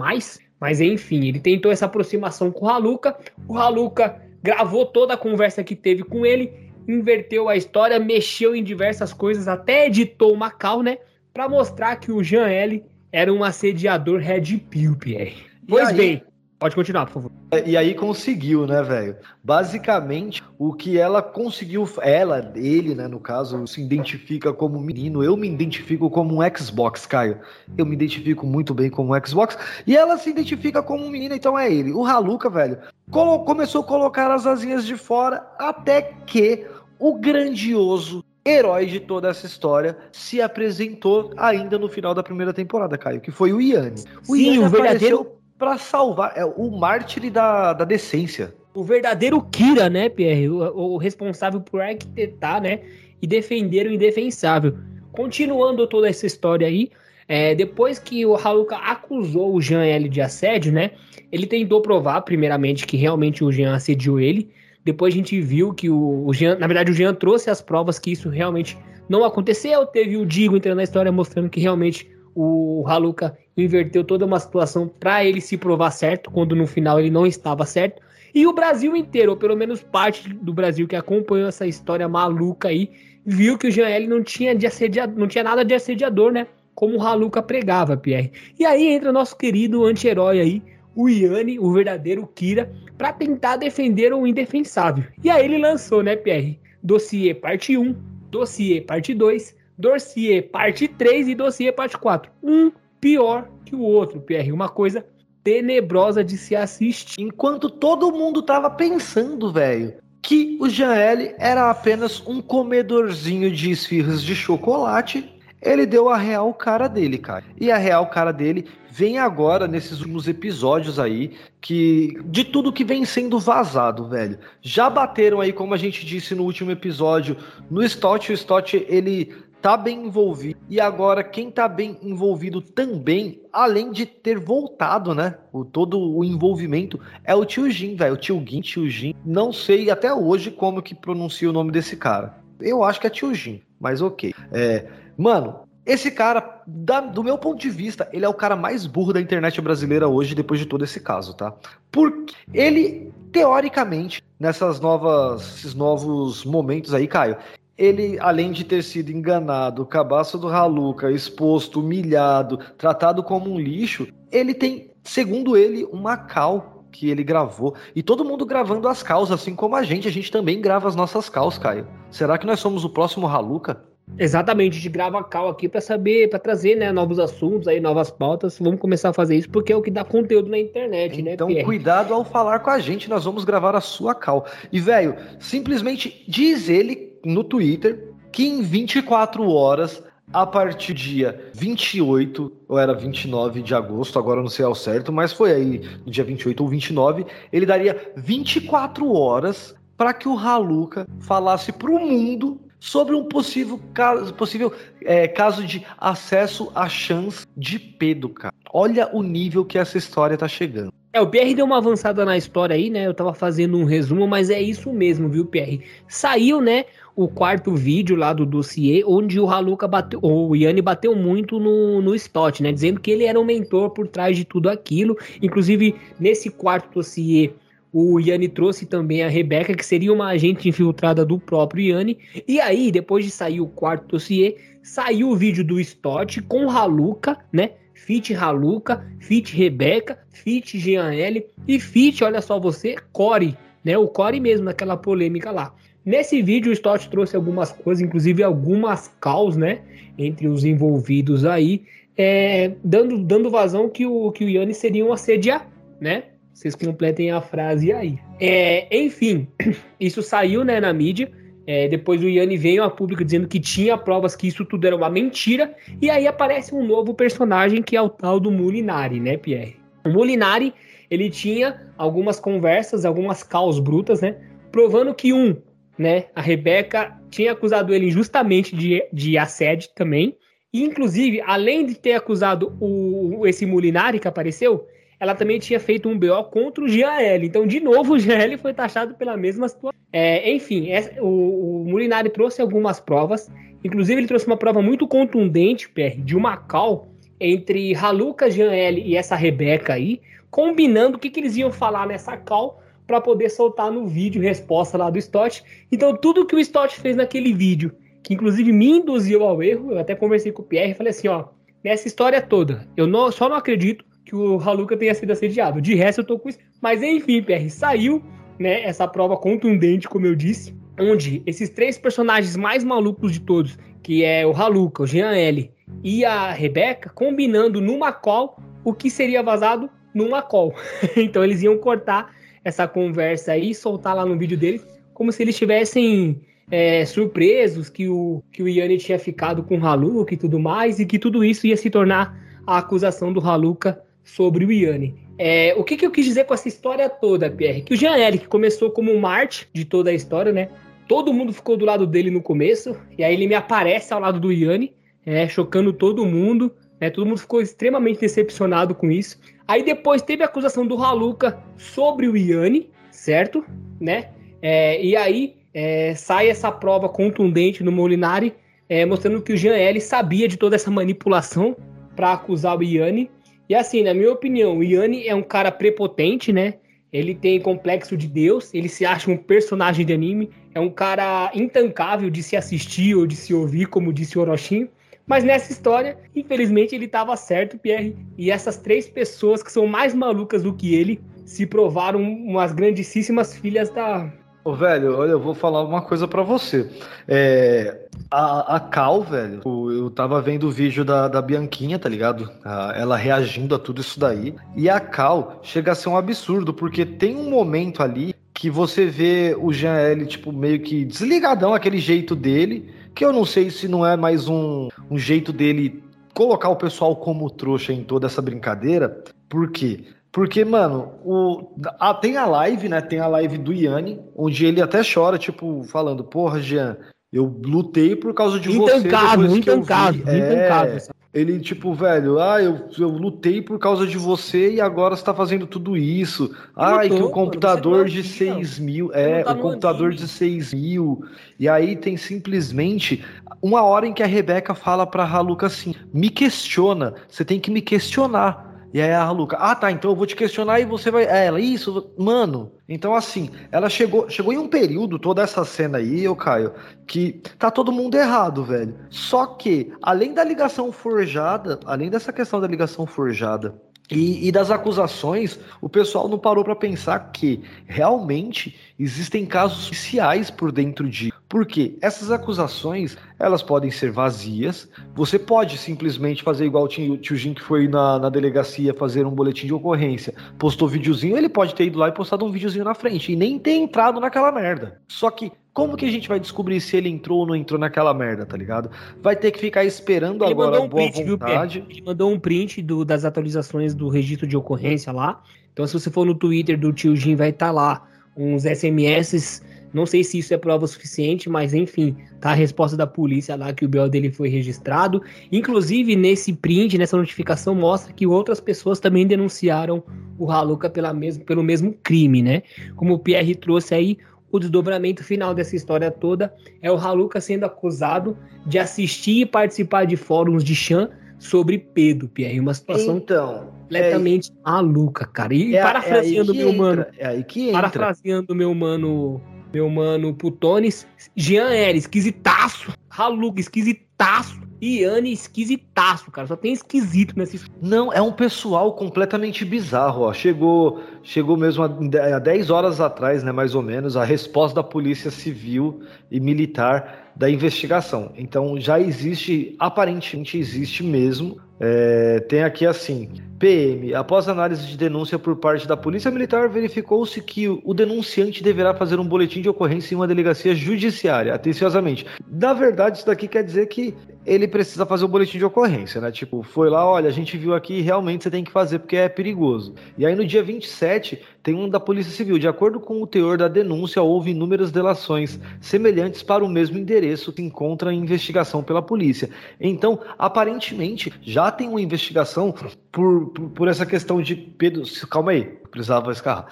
B: Mas enfim, ele tentou essa aproximação com o Haluka. O Haluka gravou toda a conversa que teve com ele, inverteu a história, mexeu em diversas coisas, até editou uma cal, né? Pra mostrar que o Jean L era um assediador Red Pill, Pierre. Pois aí, bem, Pode continuar, por favor.
A: E aí conseguiu, né, velho? Basicamente, o que ela conseguiu, ela, ele, né, no caso, se identifica como menino. Eu me identifico como um Xbox, Caio. Eu me identifico muito bem como um Xbox. E ela se identifica como um menino, então é ele. O Haluca, velho, começou a colocar as asinhas de fora até que o grandioso herói de toda essa história se apresentou ainda no final da primeira temporada, Caio, que foi o Yanni.
B: O Sim, o verdadeiro
A: para salvar. É o mártir da, da decência.
B: O verdadeiro Kira, né, Pierre? O, o responsável por arquitetar, né? E defender o indefensável. Continuando toda essa história aí, é, depois que o Haluka acusou o Jean L de assédio, né? Ele tentou provar, primeiramente, que realmente o Jean assediou ele. Depois a gente viu que o, o Jean, na verdade, o Jean trouxe as provas que isso realmente não aconteceu. Teve o Digo entrando na história mostrando que realmente o Haluka inverteu toda uma situação para ele se provar certo, quando no final ele não estava certo. E o Brasil inteiro, ou pelo menos parte do Brasil que acompanhou essa história maluca aí, viu que o Jean não tinha de assediador, não tinha nada de assediador, né? Como o Haluka pregava, Pierre. E aí entra nosso querido anti-herói aí, o Yanni, o verdadeiro Kira, para tentar defender o indefensável. E aí ele lançou, né, Pierre? Dossiê parte 1, dossiê parte 2, dossiê parte 3 e dossiê parte 4. 1, pior que o outro, Pierre. Uma coisa tenebrosa de se assistir.
A: Enquanto todo mundo tava pensando, velho, que o Jean L era apenas um comedorzinho de esfirras de chocolate, ele deu a real cara dele, cara. E a real cara dele vem agora nesses últimos episódios aí, que de tudo que vem sendo vazado, velho. Já bateram aí, como a gente disse no último episódio, no Stott, o Stott ele tá bem envolvido. E agora, quem tá bem envolvido também, além de ter voltado, né? O, todo o envolvimento, é o tio Jin, velho. O tio Gin, tio Jin. Não sei até hoje como que pronuncia o nome desse cara. Eu acho que é tio Jin, mas ok. É, mano, esse cara, da, do meu ponto de vista, ele é o cara mais burro da internet brasileira hoje, depois de todo esse caso, tá? Porque ele, teoricamente, nessas novas, esses novos momentos aí, Caio, ele, além de ter sido enganado, cabaço do Raluca, exposto, humilhado, tratado como um lixo, ele tem, segundo ele, uma cal que ele gravou. E todo mundo gravando as causas, assim como a gente. A gente também grava as nossas causas, Caio. Será que nós somos o próximo Raluca?
B: Exatamente, a gente grava a cal aqui para saber, para trazer, né, novos assuntos aí, novas pautas. Vamos começar a fazer isso porque é o que dá conteúdo na internet,
A: né? Então, cuidado ao falar com a gente, nós vamos gravar a sua cal. E velho, simplesmente diz ele no Twitter que em 24 horas, a partir do dia 28, ou era 29 de agosto, agora não sei ao certo, mas foi aí no dia 28 ou 29, ele daria 24 horas para que o Haluka falasse para o mundo sobre um possível caso, possível, é, caso de acesso à chance de Pedro, cara. Olha o nível que essa história tá chegando.
B: É, o Pierre deu uma avançada na história aí, né? Eu tava fazendo um resumo, mas é isso mesmo, viu, Pierre? Saiu, né, o quarto vídeo lá do dossiê, onde o Haluka bateu, o Yanni bateu muito no, no Stott, né? Dizendo que ele era o mentor por trás de tudo aquilo. Inclusive, nesse quarto dossiê, o Yanni trouxe também a Rebeca, que seria uma agente infiltrada do próprio Yanni. E aí, depois de sair o quarto dossiê, saiu o vídeo do Stott com Haluka, né? Fit Haluka, Fit Rebeca, Fit Jean L e Fit, olha só você, Core, né? O Core mesmo, naquela polêmica lá. Nesse vídeo, o Stott trouxe algumas coisas, inclusive algumas caus, né? Entre os envolvidos aí, é, dando, dando vazão que o, que o Yanni seria um assediar, né? Vocês completem a frase aí. É, enfim, isso saiu né, na mídia. É, depois o Yanni veio a público dizendo que tinha provas que isso tudo era uma mentira. E aí aparece um novo personagem que é o tal do Molinari, né, Pierre? O Molinari, ele tinha algumas conversas, algumas caos brutas, né? Provando que um, né, a Rebeca tinha acusado ele injustamente de, de assédio também. E, inclusive, além de ter acusado o, esse Molinari que apareceu, ela também tinha feito um BO contra o GAL. Então, de novo, o GAL foi taxado pela mesma situação. É, enfim, é, o, o Mulinari trouxe algumas provas. Inclusive, ele trouxe uma prova muito contundente, PR, de uma call entre Haluka, Jean L e essa Rebeca aí, combinando o que, que eles iam falar nessa call para poder soltar no vídeo resposta lá do Stott. Então, tudo que o Stott fez naquele vídeo, que inclusive me induziu ao erro, eu até conversei com o Pierre e falei assim: ó, nessa história toda, eu não, só não acredito que o Haluka tenha sido assediado. De resto, eu tô com isso. Mas enfim, PR, saiu né, essa prova contundente, como eu disse, onde esses três personagens mais malucos de todos, que é o Haluka, o Jean L e a Rebeca, combinando numa call o que seria vazado numa call. então eles iam cortar essa conversa aí e soltar lá no vídeo deles, como se eles estivessem é, surpresos que o, que o Yanni tinha ficado com o Haluka e tudo mais, e que tudo isso ia se tornar a acusação do Haluka sobre o Yanni. É, o que, que, eu quis dizer com essa história toda, Pierre? Que o Jean Eric começou como um Marte de toda a história, né? Todo mundo ficou do lado dele no começo, e aí ele me aparece ao lado do Yanni, é, chocando todo mundo, né? Todo mundo ficou extremamente decepcionado com isso. Aí depois teve a acusação do Haluka sobre o Yanni, certo? Né? É, e aí é, sai essa prova contundente no Molinari, é, mostrando que o Jean L sabia de toda essa manipulação para acusar o Yanni e assim, na minha opinião, o Yanni é um cara prepotente, né? Ele tem complexo de Deus, ele se acha um personagem de anime, é um cara intancável de se assistir ou de se ouvir, como disse o Orochinho. Mas nessa história, infelizmente, ele estava certo, Pierre. E essas três pessoas que são mais malucas do que ele se provaram umas grandíssimas filhas da,
A: Ô, velho, olha, eu vou falar uma coisa para você. É, a, a Cal, velho, eu tava vendo o vídeo da, da Bianquinha, tá ligado? ela reagindo a tudo isso daí. E a Cal chega a ser um absurdo, porque tem um momento ali que você vê o Jean L, tipo, meio que desligadão, aquele jeito dele, que eu não sei se não é mais um, um jeito dele colocar o pessoal como trouxa em toda essa brincadeira. Por quê? Porque, mano, o, a, tem a live, né? Tem a live do Yanni, onde ele até chora, tipo, falando, porra, Jean, eu lutei por causa de
B: intancado, você. Intancado, intancado,
A: é, Ele, tipo, velho, ah, eu, eu lutei por causa de você e agora você tá fazendo tudo isso. Ai, que o computador de 6 mil. É, tá o computador de 6 mil. E aí tem simplesmente uma hora em que a Rebeca fala pra Haluka assim: me questiona, você tem que me questionar. E aí a Luca, ah tá, então eu vou te questionar e você vai. É, ela, isso, mano. Então, assim, ela chegou, chegou em um período, toda essa cena aí, eu Caio, que tá todo mundo errado, velho. Só que, além da ligação forjada, além dessa questão da ligação forjada, e, e, das acusações, o pessoal não parou para pensar que realmente existem casos oficiais por dentro de. Porque essas acusações elas podem ser vazias. Você pode simplesmente fazer igual o tio Jim que foi na, na delegacia fazer um boletim de ocorrência, postou videozinho, ele pode ter ido lá e postado um videozinho na frente e nem ter entrado naquela merda. Só que como que a gente vai descobrir se ele entrou ou não entrou naquela merda, tá ligado? Vai ter que ficar esperando ele agora um boa print, vontade.
B: Viu, ele mandou um print do, das atualizações do registro de ocorrência lá. Então, se você for no Twitter do tio Jim, vai estar tá lá uns SMS. Não sei se isso é prova suficiente, mas enfim, tá a resposta da polícia lá que o BO dele foi registrado. Inclusive, nesse print, nessa notificação, mostra que outras pessoas também denunciaram o Haluka pela mesmo, pelo mesmo crime, né? Como o Pierre trouxe aí, o desdobramento final dessa história toda é o Haluka sendo acusado de assistir e participar de fóruns de Chan sobre Pedro, Pierre. Uma situação então, completamente é, maluca, cara. E é, parafraseando é meu entra, mano.
A: É aí que entra.
B: Parafraseando meu mano. Meu mano Putones, Jean era esquisitaço, Haluka esquisitaço, Iane esquisitaço, cara. Só tem esquisito nesse.
A: Não, é um pessoal completamente bizarro, ó. Chegou, chegou mesmo há 10 horas atrás, né, mais ou menos, a resposta da Polícia Civil e Militar da investigação. Então já existe, aparentemente existe mesmo. É, tem aqui assim: PM, após análise de denúncia por parte da Polícia Militar, verificou-se que o denunciante deverá fazer um boletim de ocorrência em uma delegacia judiciária, atenciosamente. Na verdade, isso daqui quer dizer que ele precisa fazer o boletim de ocorrência, né? Tipo, foi lá, olha, a gente viu aqui, realmente você tem que fazer porque é perigoso. E aí no dia 27, tem um da Polícia Civil. De acordo com o teor da denúncia, houve inúmeras delações semelhantes para o mesmo endereço que encontra em investigação pela polícia. Então, aparentemente, já tem uma investigação por, por, por essa questão de Pedro. Calma aí, precisava escarrar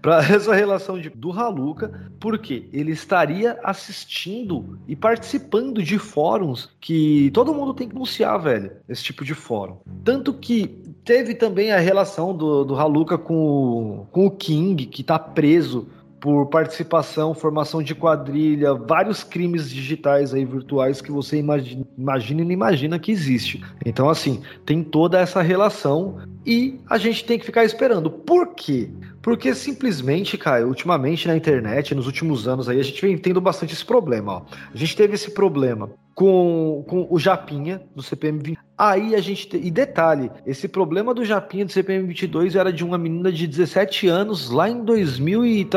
A: para essa relação de, do Haluca, porque ele estaria assistindo e participando de fóruns que todo mundo tem que anunciar, velho, esse tipo de fórum. Tanto que teve também a relação do, do Haluca com o, com o King, que tá preso por participação, formação de quadrilha, vários crimes digitais aí virtuais que você imagina, imagina e não imagina que existe. Então, assim, tem toda essa relação e a gente tem que ficar esperando. Por quê? Porque simplesmente, cara, ultimamente na internet, nos últimos anos aí, a gente vem tendo bastante esse problema. Ó. A gente teve esse problema com, com o Japinha do CPM 20. Aí a gente. E detalhe, esse problema do Japinha do CPM 22 era de uma menina de 17 anos lá em 2000 e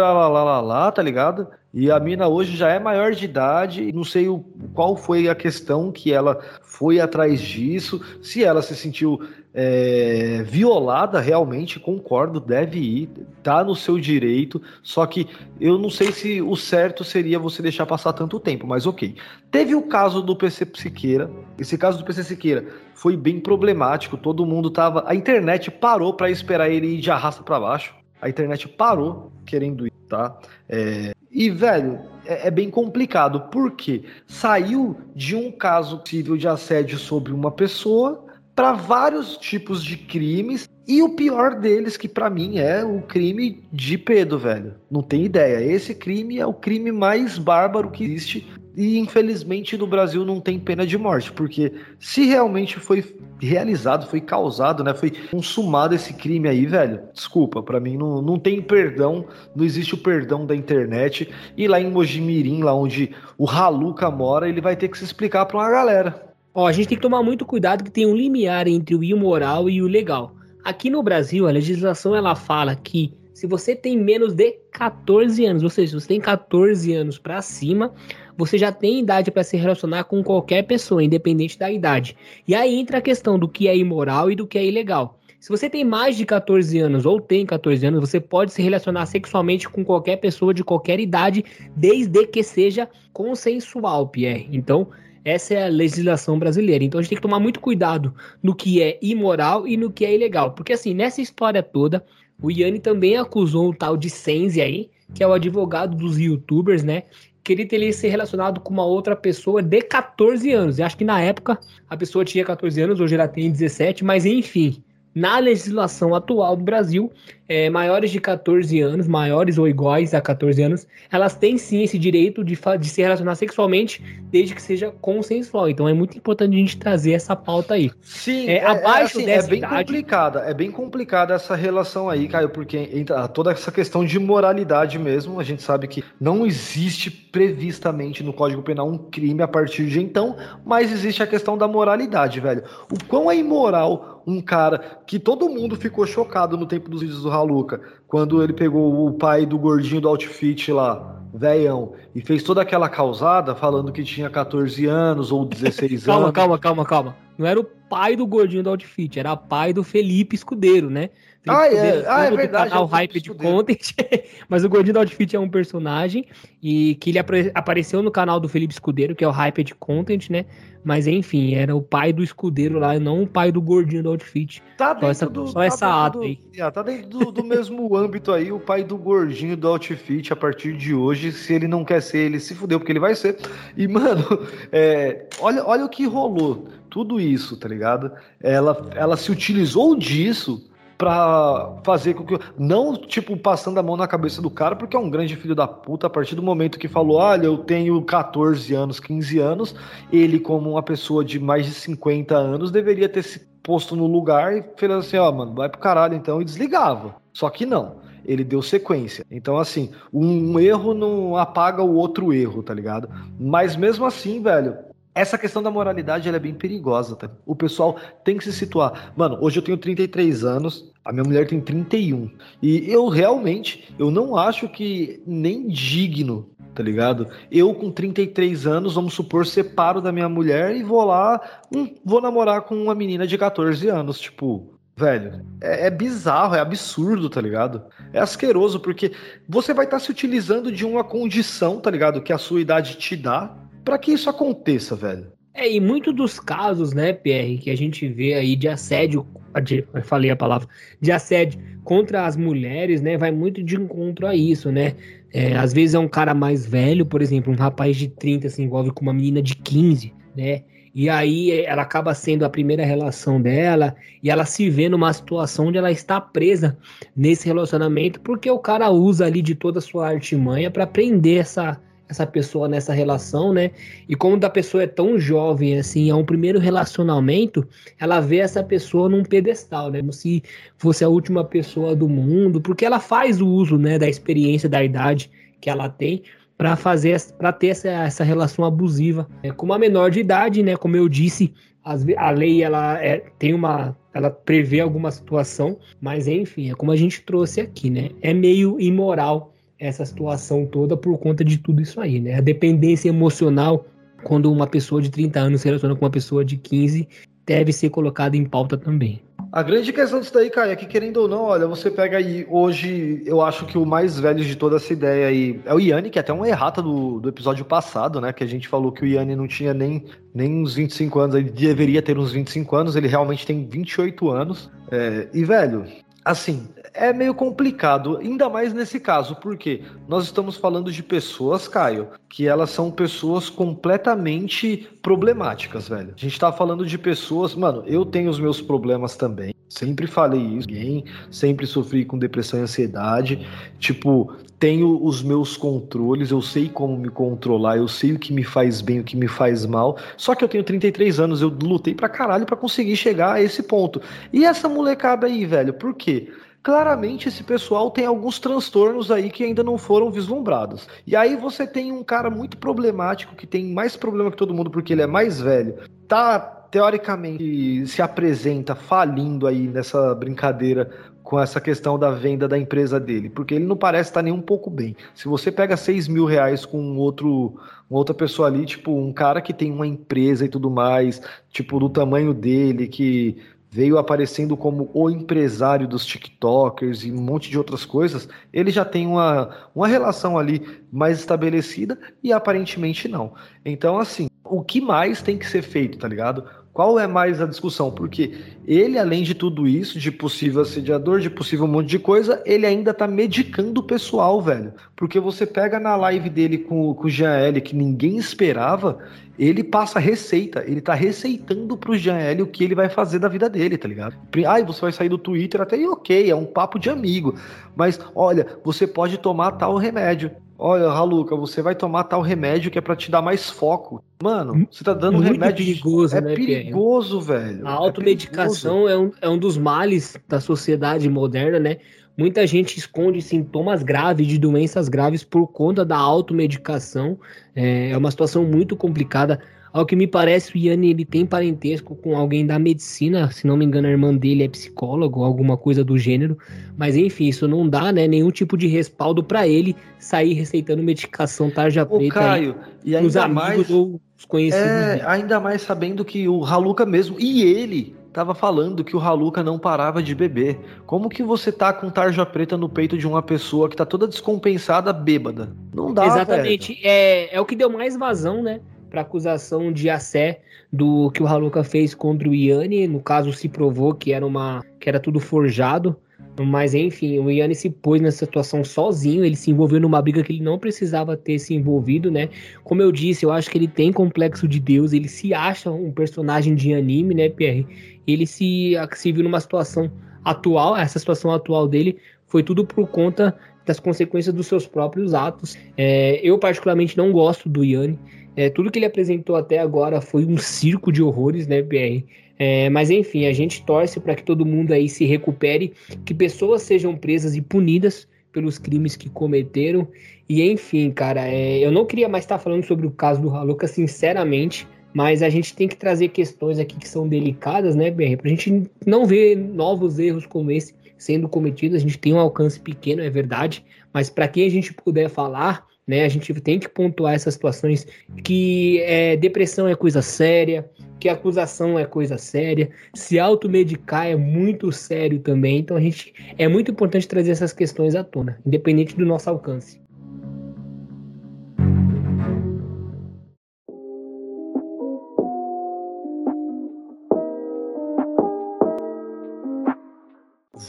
A: lá, tá ligado? E a mina hoje já é maior de idade, não sei o, qual foi a questão que ela foi atrás disso, se ela se sentiu é, violada realmente, concordo, deve ir, tá no seu direito, só que eu não sei se o certo seria você deixar passar tanto tempo, mas ok. Teve o caso do PC Siqueira, esse caso do PC Siqueira foi bem problemático, todo mundo tava, a internet parou para esperar ele ir de arrasta para baixo, a internet parou querendo ir, tá? É, e, velho, é, é, bem complicado, porque saiu de um caso possível de assédio sobre uma pessoa para vários tipos de crimes e o pior deles que para mim é o crime de Pedro, velho. Não tem ideia. Esse crime é o crime mais bárbaro que existe e infelizmente no Brasil não tem pena de morte, porque se realmente foi realizado, foi causado, né, foi consumado esse crime aí, velho, desculpa, para mim não, não tem perdão, não existe o perdão da internet. E lá em Mojimirim, lá onde o Haluca mora, ele vai ter que se explicar para uma galera.
B: Ó, a gente tem que tomar muito cuidado que tem um limiar entre o imoral e o legal. Aqui no Brasil, a legislação ela fala que se você tem menos de 14 anos, ou seja, se você tem 14 anos para cima, você já tem idade para se relacionar com qualquer pessoa, independente da idade. E aí entra a questão do que é imoral e do que é ilegal. Se você tem mais de 14 anos ou tem 14 anos, você pode se relacionar sexualmente com qualquer pessoa de qualquer idade, desde que seja consensual, Pierre. Então, essa é a legislação brasileira. Então a gente tem que tomar muito cuidado no que é imoral e no que é ilegal. Porque assim, nessa história toda, o Yanni também acusou o tal de Senzi aí, que é o advogado dos youtubers, né? Que ele teria se relacionado com uma outra pessoa de 14 anos. Eu acho que na época a pessoa tinha 14 anos, hoje ela tem 17, mas enfim na legislação atual do Brasil, é, maiores de 14 anos, maiores ou iguais a 14 anos, elas têm sim esse direito de, de se relacionar sexualmente, desde que seja consensual. Então é muito importante a gente trazer essa pauta aí.
A: Sim, é, é, é abaixo assim, é dessa é bem idade... complicada, é bem complicada essa relação aí, Caio, porque entra toda essa questão de moralidade mesmo. A gente sabe que não existe previstamente no Código Penal um crime a partir de então, mas existe a questão da moralidade, velho. O quão é imoral um cara que todo mundo ficou chocado no tempo dos vídeos do Haluca, quando ele pegou o pai do gordinho do outfit lá, velhão, e fez toda aquela causada falando que tinha 14 anos ou 16
B: calma,
A: anos.
B: Calma, calma, calma, calma. Não era o pai do gordinho do outfit, era pai do Felipe Escudeiro, né?
A: Ah, é, ah, é verdade.
B: Canal é Hype de Content, mas o Gordinho do Outfit é um personagem e que ele apareceu no canal do Felipe Escudeiro, que é o Hype de Content, né? Mas enfim, era o pai do Escudeiro lá, não o pai do Gordinho do Outfit.
A: Tá dentro só essa, do, só tá essa ata aí. É, tá dentro do, do mesmo âmbito aí, o pai do Gordinho do Outfit, a partir de hoje, se ele não quer ser, ele se fudeu, porque ele vai ser. E, mano, é, olha, olha o que rolou. Tudo isso, tá ligado? Ela, ela se utilizou disso para fazer com que. Não, tipo, passando a mão na cabeça do cara, porque é um grande filho da puta. A partir do momento que falou, olha, eu tenho 14 anos, 15 anos, ele, como uma pessoa de mais de 50 anos, deveria ter se posto no lugar e fez assim: ó, oh, mano, vai pro caralho então, e desligava. Só que não ele deu sequência. Então, assim, um erro não apaga o outro erro, tá ligado? Mas mesmo assim, velho, essa questão da moralidade é bem perigosa, tá? O pessoal tem que se situar. Mano, hoje eu tenho 33 anos, a minha mulher tem 31. E eu realmente, eu não acho que nem digno, tá ligado? Eu com 33 anos, vamos supor, separo da minha mulher e vou lá, hum, vou namorar com uma menina de 14 anos, tipo, velho, é, é, bizarro, é absurdo, tá ligado? É asqueroso, porque você vai estar tá se utilizando de uma condição, tá ligado? Que a sua idade te dá para que isso aconteça, velho.
B: É, e muitos dos casos, né, Pierre, que a gente vê aí de assédio, de, falei a palavra, de assédio contra as mulheres, né, vai muito de encontro a isso, né? É, às vezes é um cara mais velho, por exemplo, um rapaz de 30 se envolve com uma menina de 15, né? E aí ela acaba sendo a primeira relação dela e ela se vê numa situação onde ela está presa nesse relacionamento porque o cara usa ali de toda a sua artimanha para prender essa essa pessoa nessa relação, né? E como da pessoa é tão jovem, assim, é um primeiro relacionamento, ela vê essa pessoa num pedestal, né? Como se fosse a última pessoa do mundo, porque ela faz o uso, né, da experiência, da idade que ela tem para fazer, para ter essa, essa relação abusiva é, com uma menor de idade, né? Como eu disse, as, a lei ela é, tem uma, ela prevê alguma situação, mas enfim, é como a gente trouxe aqui, né? É meio imoral essa situação toda por conta de tudo isso aí, né? A dependência emocional, quando uma pessoa de 30 anos se relaciona com uma pessoa de 15, deve ser colocada em pauta também.
A: A grande questão disso daí, Caio, é que querendo ou não, olha, você pega aí, hoje, eu acho que o mais velho de toda essa ideia aí é o Yanni, que é até uma errata do, do episódio passado, né? Que a gente falou que o Yanni não tinha nem, nem uns 25 anos, ele deveria ter uns 25 anos, ele realmente tem 28 anos. É, e, velho, assim, é meio complicado, ainda mais nesse caso, porque nós estamos falando de pessoas, Caio, que elas são pessoas completamente problemáticas, velho. A gente tá falando de pessoas, mano, eu tenho os meus problemas também. Sempre falei isso, ninguém, sempre sofri com depressão e ansiedade. Tipo, tenho os meus controles, eu sei como me controlar, eu sei o que me faz bem, o que me faz mal. Só que eu tenho 33 anos, eu lutei pra caralho pra conseguir chegar a esse ponto. E essa molecada aí, velho, por quê? claramente esse pessoal tem alguns transtornos aí que ainda não foram vislumbrados. E aí você tem um cara muito problemático que tem mais problema que todo mundo porque ele é mais velho, tá teoricamente se apresenta falindo aí nessa brincadeira com essa questão da venda da empresa dele, porque ele não parece estar nem um pouco bem. Se você pega 6 mil reais com outro, outra pessoa ali, tipo um cara que tem uma empresa e tudo mais, tipo do tamanho dele, que veio aparecendo como o empresário dos TikTokers e um monte de outras coisas, ele já tem uma, uma relação ali mais estabelecida e aparentemente não. Então, assim, o que mais tem que ser feito, tá ligado? Qual é mais a discussão? Porque ele, além de tudo isso, de possível assediador, de possível um monte de coisa, ele ainda tá medicando o pessoal, velho. Porque você pega na live dele com, com o GL, que ninguém esperava, ele passa receita. Ele tá receitando pro GL o que ele vai fazer da vida dele, tá ligado? Ai, você vai sair do Twitter, até aí ok, é um papo de amigo. Mas, olha, você pode tomar tal remédio. Olha, Raluca, você vai tomar tal remédio que é para te dar mais foco. Mano, você tá dando
B: Muito
A: remédio.
B: perigoso,
A: é
B: né,
A: perigoso, velho.
B: A automedicação é, é, um, é um dos males da sociedade moderna, né? Muita gente esconde sintomas graves de doenças graves por conta da automedicação. É, é uma situação muito complicada. Ao que me parece, o Yanni ele tem parentesco com alguém da medicina, se não me engano, a irmã dele é psicólogo, alguma coisa do gênero. Mas enfim, isso não dá, né, nenhum tipo de respaldo para ele sair receitando medicação tarja
A: Ô,
B: preta
A: Caio,
B: aí,
A: e ainda mais,
B: ou os conhecidos.
A: é, ainda mais sabendo que o Raluca mesmo e ele tava falando que o Raluca não parava de beber. Como que você tá com tarja preta no peito de uma pessoa que tá toda descompensada, bêbada? Não dá,
B: Exatamente, é, é o que deu mais vazão, né? Para acusação de assé do que o Haluka fez contra o Yanni. No caso, se provou que era uma que era tudo forjado. Mas enfim, o Yanni se pôs nessa situação sozinho, ele se envolveu numa briga que ele não precisava ter se envolvido, né? Como eu disse, eu acho que ele tem complexo de Deus, ele se acha um personagem de anime, né, Pierre? Ele se, se viu numa situação atual, essa situação atual dele foi tudo por conta das consequências dos seus próprios atos. É, eu, particularmente, não gosto do Yanni. É, tudo que ele apresentou até agora foi um circo de horrores, né, BR? É, mas enfim, a gente torce para que todo mundo aí se recupere, que pessoas sejam presas e punidas pelos crimes que cometeram. E enfim, cara, é, eu não queria mais estar falando sobre o caso do Haluca, sinceramente, mas a gente tem que trazer questões aqui que são delicadas, né, BR? Pra gente não ver novos erros como esse sendo cometidos. A gente tem um alcance pequeno, é verdade, mas para quem a gente puder falar, né? A gente tem que pontuar essas situações que é, depressão é coisa séria, que acusação é coisa séria, se automedicar é muito sério também. Então a gente é muito importante trazer essas questões à tona, independente do nosso alcance.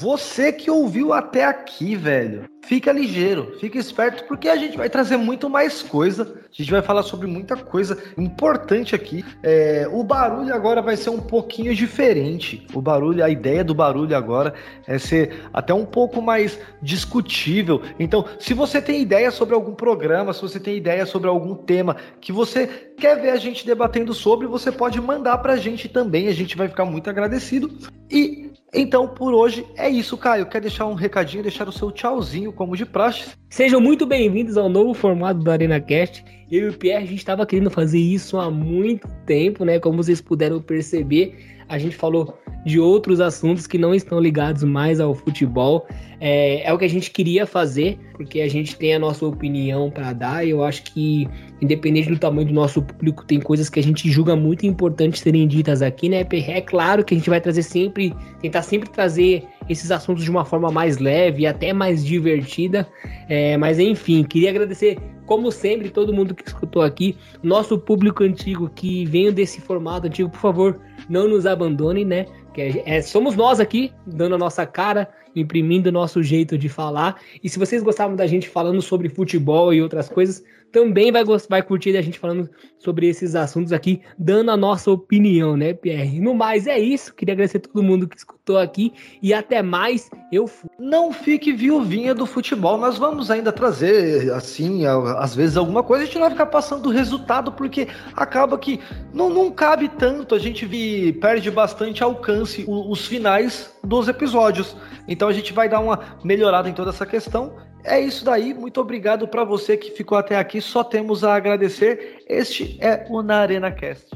A: Você que ouviu até aqui, velho, fica ligeiro, fica esperto, porque a gente vai trazer muito mais coisa. A gente vai falar sobre muita coisa importante aqui. É, o barulho agora vai ser um pouquinho diferente. O barulho, a ideia do barulho agora é ser até um pouco mais discutível. Então, se você tem ideia sobre algum programa, se você tem ideia sobre algum tema que você quer ver a gente debatendo sobre, você pode mandar pra gente também. A gente vai ficar muito agradecido. E então, por hoje é isso, Caio. Quer deixar um recadinho, deixar o seu tchauzinho, como de praxe?
B: Sejam muito bem-vindos ao novo formato do ArenaCast. Eu e o Pierre, a gente estava querendo fazer isso há muito tempo, né? Como vocês puderam perceber, a gente falou de outros assuntos que não estão ligados mais ao futebol. É, é o que a gente queria fazer, porque a gente tem a nossa opinião para dar. E eu acho que, independente do tamanho do nosso público, tem coisas que a gente julga muito importantes serem ditas aqui, né? É claro que a gente vai trazer sempre, tentar sempre trazer esses assuntos de uma forma mais leve e até mais divertida. É, mas enfim, queria agradecer, como sempre, todo mundo que escutou aqui, nosso público antigo que veio desse formato antigo, por favor, não nos abandone, né? Que é, somos nós aqui, dando a nossa cara imprimindo o nosso jeito de falar. E se vocês gostavam da gente falando sobre futebol e outras coisas, também vai, vai curtir a gente falando sobre esses assuntos aqui, dando a nossa opinião, né, Pierre? No mais, é isso. Queria agradecer a todo mundo que escutou aqui e até mais. Eu fui.
A: Não fique viuvinha do futebol. Nós vamos ainda trazer, assim, às vezes alguma coisa. A gente não vai ficar passando o resultado, porque acaba que não, não cabe tanto. A gente vi, perde bastante alcance os, os finais dos episódios. Então a gente vai dar uma melhorada em toda essa questão é isso daí. Muito obrigado para você que ficou até aqui. Só temos a agradecer. Este é o Na Arena Cast.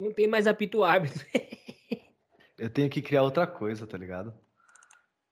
B: Não tem mais apito árbitro.
A: Eu tenho que criar outra coisa, tá ligado?